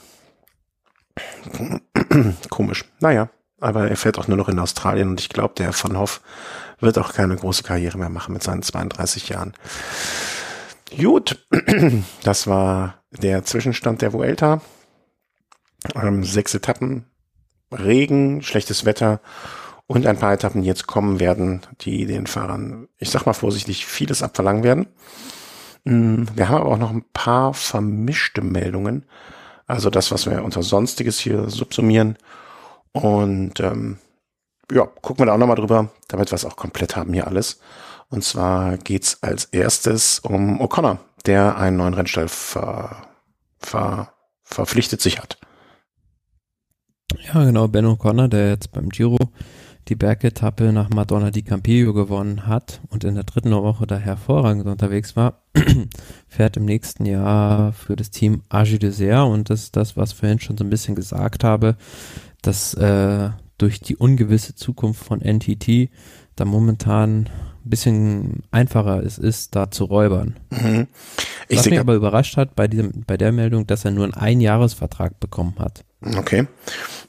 komisch. Naja, aber er fährt auch nur noch in Australien und ich glaube, der Van Hoff wird auch keine große Karriere mehr machen mit seinen 32 Jahren. Gut, das war der Zwischenstand der Vuelta. Ähm, sechs Etappen, Regen, schlechtes Wetter und ein paar Etappen jetzt kommen werden, die den Fahrern, ich sag mal vorsichtig, vieles abverlangen werden. Mm, wir haben aber auch noch ein paar vermischte Meldungen. Also das, was wir unter Sonstiges hier subsumieren. Und ähm, ja, gucken wir da auch nochmal drüber, damit wir es auch komplett haben hier alles. Und zwar geht's als erstes um O'Connor, der einen neuen Rennstall ver, ver, verpflichtet sich hat. Ja, genau, Ben O'Connor, der jetzt beim Giro die Bergetappe nach Madonna di Campillo gewonnen hat und in der dritten Woche da hervorragend unterwegs war, fährt im nächsten Jahr für das Team Agi Desert und das ist das, was ich vorhin schon so ein bisschen gesagt habe, dass äh, durch die ungewisse Zukunft von NTT da momentan ein bisschen einfacher es ist, da zu räubern. Mhm. Ich Was mich aber überrascht hat bei, diesem, bei der Meldung, dass er nur einen Einjahresvertrag bekommen hat. Okay.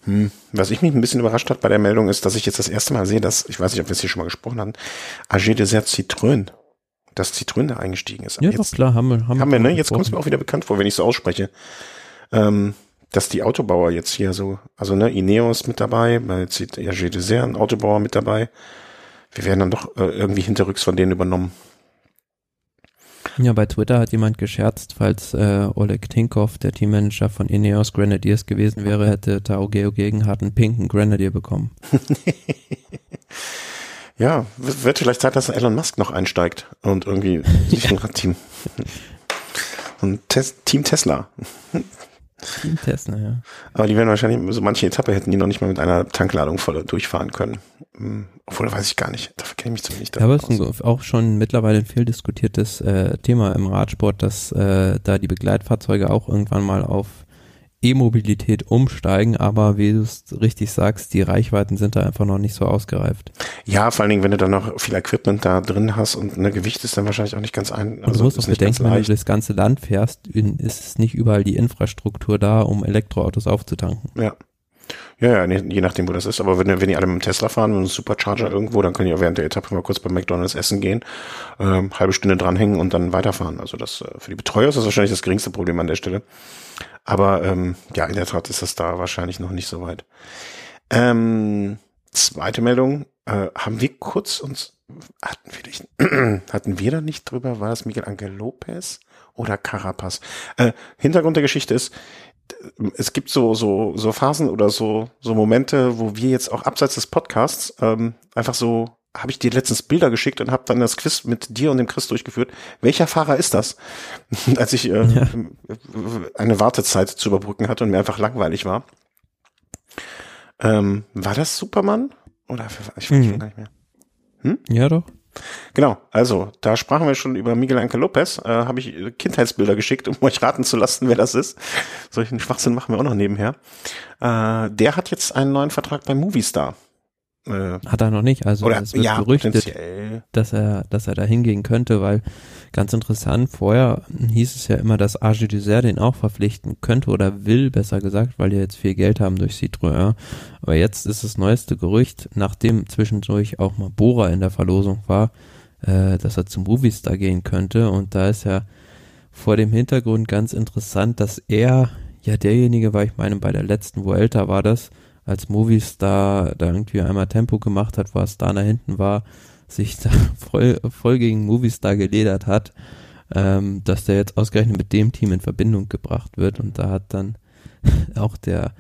Hm. Was ich mich ein bisschen überrascht hat bei der Meldung ist, dass ich jetzt das erste Mal sehe, dass, ich weiß nicht, ob wir es hier schon mal gesprochen hatten, AG Desert Citroën, dass Citroën da eingestiegen ist. Ja, jetzt, doch, klar, haben wir. Haben, haben wir, ne? Jetzt kommt es mir auch wieder bekannt vor, wenn ich so ausspreche. Ähm, dass die Autobauer jetzt hier so, also ne, Ineos mit dabei, jetzt sieht ja Desert, ein Autobauer mit dabei. Wir werden dann doch äh, irgendwie hinterrücks von denen übernommen. Ja, bei Twitter hat jemand gescherzt, falls äh, Oleg Tinkov, der Teammanager von Ineos Grenadiers gewesen wäre, hätte Tao Geo Gegenhardt einen pinken Grenadier bekommen. ja, wird vielleicht Zeit, dass Elon Musk noch einsteigt und irgendwie sich ein Radteam. Und Team Tesla. Team Tesla, ja. Aber die werden wahrscheinlich, so manche Etappe hätten die noch nicht mal mit einer Tankladung voll durchfahren können. Hm, obwohl, weiß ich gar nicht. Dafür kenne ich mich zu wenig. Ja, aber es ist auch schon mittlerweile ein viel diskutiertes äh, Thema im Radsport, dass äh, da die Begleitfahrzeuge auch irgendwann mal auf E-Mobilität umsteigen, aber wie du es richtig sagst, die Reichweiten sind da einfach noch nicht so ausgereift. Ja, vor allen Dingen, wenn du dann noch viel Equipment da drin hast und ne Gewicht ist dann wahrscheinlich auch nicht ganz ein. Also du musst auch bedenken, wenn du das ganze Land fährst, ist es nicht überall die Infrastruktur da, um Elektroautos aufzutanken. Ja. Ja, ja, je nachdem, wo das ist. Aber wenn, wenn die alle mit dem Tesla fahren, mit einem Supercharger irgendwo, dann können die ja während der Etappe mal kurz bei McDonalds essen gehen, ähm, halbe Stunde dranhängen und dann weiterfahren. Also das äh, für die Betreuer ist das wahrscheinlich das geringste Problem an der Stelle. Aber ähm, ja, in der Tat ist das da wahrscheinlich noch nicht so weit. Ähm, zweite Meldung, äh, haben wir kurz uns, hatten wir, nicht, hatten wir da nicht drüber, war das Miguel Angel Lopez oder Carapaz? Äh, Hintergrund der Geschichte ist, es gibt so, so, so Phasen oder so, so Momente, wo wir jetzt auch abseits des Podcasts ähm, einfach so habe ich dir letztens Bilder geschickt und habe dann das Quiz mit dir und dem Chris durchgeführt. Welcher Fahrer ist das? Als ich äh, ja. eine Wartezeit zu überbrücken hatte und mir einfach langweilig war. Ähm, war das Superman? Oder ich weiß mhm. gar nicht mehr. Hm? Ja, doch. Genau, also da sprachen wir schon über Miguel Angel Lopez. Äh, Habe ich Kindheitsbilder geschickt, um euch raten zu lassen, wer das ist. Solchen Schwachsinn machen wir auch noch nebenher. Äh, der hat jetzt einen neuen Vertrag bei Movistar. Äh, Hat er noch nicht. Also oder, es wird ja, gerüchtet, dass er, dass er da hingehen könnte, weil ganz interessant, vorher hieß es ja immer, dass Argy Dessert den auch verpflichten könnte oder will, besser gesagt, weil die jetzt viel Geld haben durch Citroën. Aber jetzt ist das neueste Gerücht, nachdem zwischendurch auch mal Bora in der Verlosung war, äh, dass er zum Movistar gehen könnte. Und da ist ja vor dem Hintergrund ganz interessant, dass er ja derjenige war, ich meine, bei der letzten Vuelta war das, als Movistar da irgendwie einmal Tempo gemacht hat, wo Astana hinten war, sich da voll, voll gegen Movistar geledert hat, ähm, dass der jetzt ausgerechnet mit dem Team in Verbindung gebracht wird und da hat dann auch der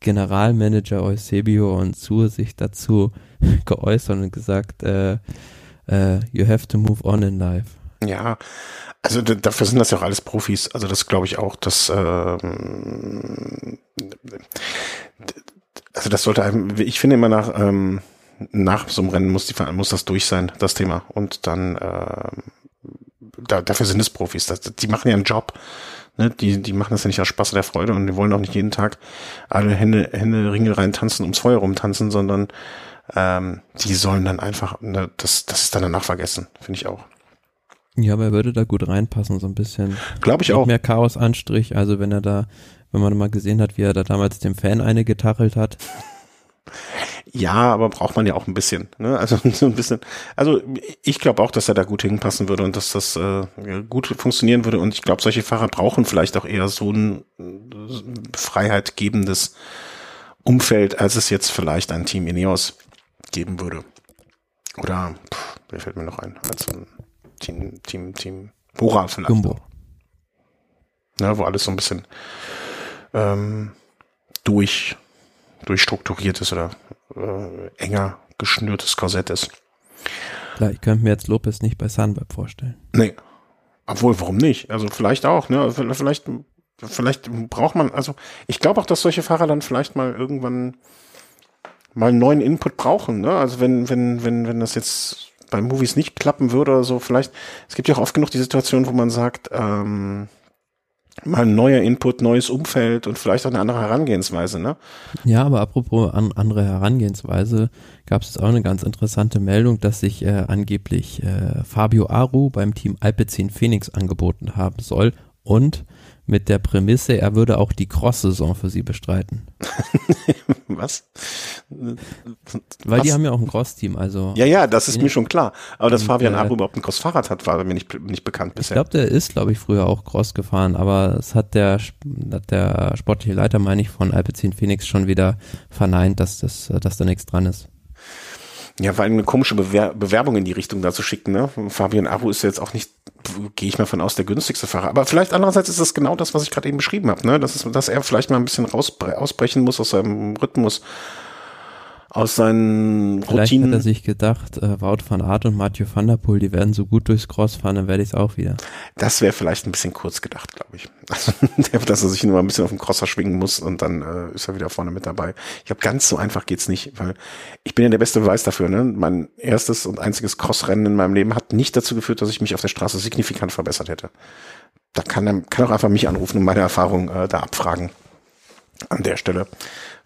Generalmanager Eusebio und Sur sich dazu geäußert und gesagt, äh, äh, you have to move on in life. Ja, also dafür sind das ja auch alles Profis. Also das glaube ich auch, dass ähm, also das sollte einem, ich finde immer nach, ähm, nach so einem Rennen muss, die, muss das durch sein, das Thema. Und dann, äh, da, dafür sind es Profis. Das, die machen ja einen Job. Ne? Die, die machen das ja nicht aus Spaß oder Freude und die wollen auch nicht jeden Tag alle Hände, Hände Ringel rein tanzen, ums Feuer rumtanzen, sondern ähm, die sollen dann einfach, ne, das, das ist dann danach vergessen, finde ich auch. Ja, aber er würde da gut reinpassen, so ein bisschen. Glaube ich auch. Mehr Chaos-Anstrich, also wenn er da wenn man mal gesehen hat, wie er da damals dem Fan eine getachelt hat. Ja, aber braucht man ja auch ein bisschen. Ne? Also so ein bisschen. Also ich glaube auch, dass er da gut hinpassen würde und dass das äh, gut funktionieren würde. Und ich glaube, solche Fahrer brauchen vielleicht auch eher so ein äh, freiheitgebendes Umfeld, als es jetzt vielleicht ein Team Ineos geben würde. Oder pff, wer fällt mir noch ein? Als ein Team, Team, Team Bora vielleicht. Gumbo. Ja, wo alles so ein bisschen ähm, durch, durchstrukturiertes oder äh, enger geschnürtes Korsett ist. Klar, ich könnte mir jetzt Lopez nicht bei Sunweb vorstellen. Nee. Obwohl, warum nicht? Also vielleicht auch, ne? Vielleicht, vielleicht braucht man, also ich glaube auch, dass solche Fahrer dann vielleicht mal irgendwann mal einen neuen Input brauchen, ne? Also wenn, wenn, wenn, wenn das jetzt bei Movies nicht klappen würde oder so, vielleicht, es gibt ja auch oft genug die Situation, wo man sagt, ähm, mal ein neuer Input, neues Umfeld und vielleicht auch eine andere Herangehensweise, ne? Ja, aber apropos an, andere Herangehensweise, gab es auch eine ganz interessante Meldung, dass sich äh, angeblich äh, Fabio Aru beim Team Alpecin Phoenix angeboten haben soll, und mit der Prämisse, er würde auch die Cross-Saison für sie bestreiten. Was? Weil Was? die haben ja auch ein Cross-Team, also. Ja, ja, das ist ja. mir schon klar. Aber dass Fabian Abo überhaupt ein Cross-Fahrrad hat, war mir nicht, nicht bekannt bisher. Ich glaube, der ist, glaube ich, früher auch Cross gefahren, aber es hat der, hat der sportliche Leiter, meine ich, von Alpecin Phoenix schon wieder verneint, dass das, dass da nichts dran ist. Ja, allem eine komische Bewer Bewerbung in die Richtung da zu schicken. Ne? Fabian Aru ist jetzt auch nicht, gehe ich mal von aus, der günstigste Fahrer. Aber vielleicht andererseits ist das genau das, was ich gerade eben beschrieben habe. Ne? Das ist, dass er vielleicht mal ein bisschen raus, ausbrechen muss aus seinem Rhythmus aus seinen Vielleicht Routinen. hat er sich gedacht, äh, Wout van Aert und Mathieu van der Poel, die werden so gut durchs Cross fahren, dann werde ich es auch wieder. Das wäre vielleicht ein bisschen kurz gedacht, glaube ich. Also, dass er sich nur ein bisschen auf dem Crosser schwingen muss und dann äh, ist er wieder vorne mit dabei. Ich glaube, ganz so einfach geht's nicht, weil ich bin ja der beste Beweis dafür. Ne? Mein erstes und einziges Crossrennen in meinem Leben hat nicht dazu geführt, dass ich mich auf der Straße signifikant verbessert hätte. Da kann er kann auch einfach mich anrufen und meine Erfahrung äh, da abfragen. An der Stelle.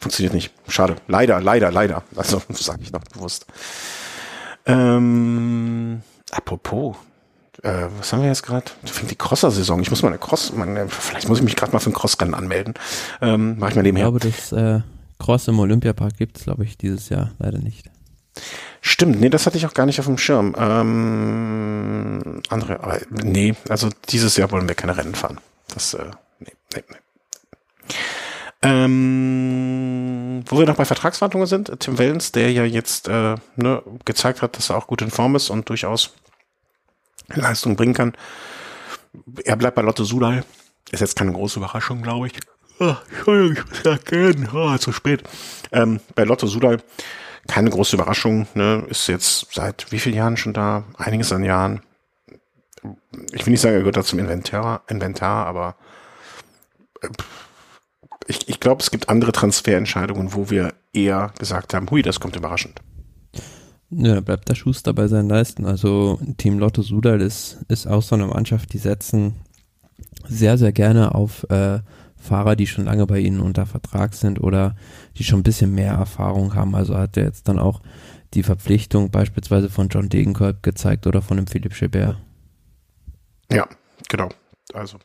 Funktioniert nicht. Schade. Leider, leider, leider. Also, sage ich noch bewusst. Ähm, apropos, äh, was haben wir jetzt gerade? Fängt die Crosser-Saison. Ich muss mal eine Cross, meine, vielleicht muss ich mich gerade mal für ein Crossrennen anmelden. Ähm, mach ich mal nebenher. Ich glaube, das äh, Cross im Olympiapark gibt es, glaube ich, dieses Jahr leider nicht. Stimmt, nee, das hatte ich auch gar nicht auf dem Schirm. Ähm, andere, aber nee, also dieses Jahr wollen wir keine Rennen fahren. Das, äh, nee, nee, nee. Ähm, wo wir noch bei Vertragsverhandlungen sind, Tim Wellens, der ja jetzt äh, ne, gezeigt hat, dass er auch gut in Form ist und durchaus Leistung bringen kann. Er bleibt bei Lotte Sudal. Ist jetzt keine große Überraschung, glaube ich. Oh, Entschuldigung, ich muss erkennen. Oh, zu spät. Ähm, bei Lotto Sudal keine große Überraschung. Ne? Ist jetzt seit wie vielen Jahren schon da? Einiges an Jahren. Ich will nicht sagen, er gehört da zum Inventar, Inventar aber äh, ich, ich glaube, es gibt andere Transferentscheidungen, wo wir eher gesagt haben, hui, das kommt überraschend. Ja, bleibt der Schuster bei seinen Leisten. Also Team Lotto Sudal ist, ist auch so eine Mannschaft, die setzen sehr, sehr gerne auf äh, Fahrer, die schon lange bei ihnen unter Vertrag sind oder die schon ein bisschen mehr Erfahrung haben. Also hat er jetzt dann auch die Verpflichtung beispielsweise von John Degenkolb gezeigt oder von dem Philipp Schibert. Ja, genau. Also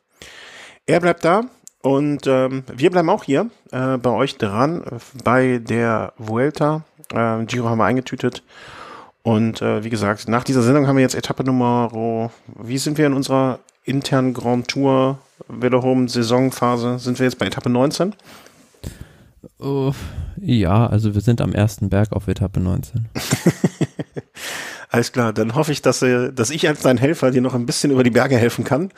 er bleibt da. Und ähm, wir bleiben auch hier äh, bei euch dran, äh, bei der Vuelta. Äh, Giro haben wir eingetütet. Und äh, wie gesagt, nach dieser Sendung haben wir jetzt Etappe Nummer, wie sind wir in unserer internen Grand Tour Veloroom Saisonphase? Sind wir jetzt bei Etappe 19? Uh, ja, also wir sind am ersten Berg auf Etappe 19. Alles klar, dann hoffe ich, dass, äh, dass ich als dein Helfer dir noch ein bisschen über die Berge helfen kann,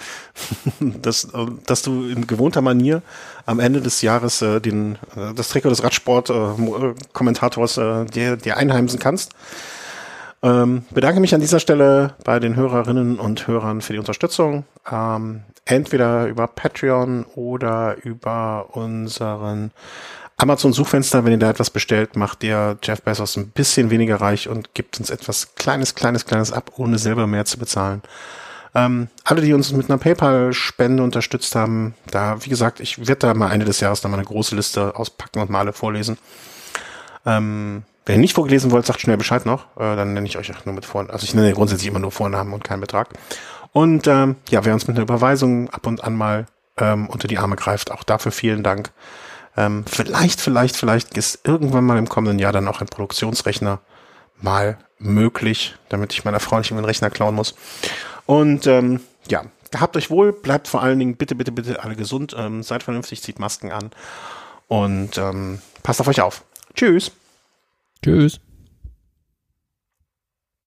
dass, äh, dass du in gewohnter Manier am Ende des Jahres äh, den, das Trikot des Radsport-Kommentators dir, dir einheimsen kannst. Ähm, bedanke mich an dieser Stelle bei den Hörerinnen und Hörern für die Unterstützung. Ähm, entweder über Patreon oder über unseren Amazon-Suchfenster, wenn ihr da etwas bestellt, macht ihr Jeff Bezos ein bisschen weniger reich und gibt uns etwas kleines, kleines, kleines ab, ohne selber mehr zu bezahlen. Ähm, alle, die uns mit einer PayPal-Spende unterstützt haben, da, wie gesagt, ich werde da mal Ende des Jahres noch mal eine große Liste auspacken und mal alle vorlesen. Ähm, wenn ihr nicht vorgelesen wollt, sagt schnell Bescheid noch, äh, dann nenne ich euch auch nur mit Vornamen. Also ich nenne grundsätzlich immer nur Vornamen und keinen Betrag. Und ähm, ja, wer uns mit einer Überweisung ab und an mal ähm, unter die Arme greift, auch dafür vielen Dank. Ähm, vielleicht, vielleicht, vielleicht ist irgendwann mal im kommenden Jahr dann auch ein Produktionsrechner mal möglich, damit ich meiner Frau nicht immer den Rechner klauen muss. Und ähm, ja, habt euch wohl, bleibt vor allen Dingen bitte, bitte, bitte alle gesund, ähm, seid vernünftig, zieht Masken an und ähm, passt auf euch auf. Tschüss. Tschüss.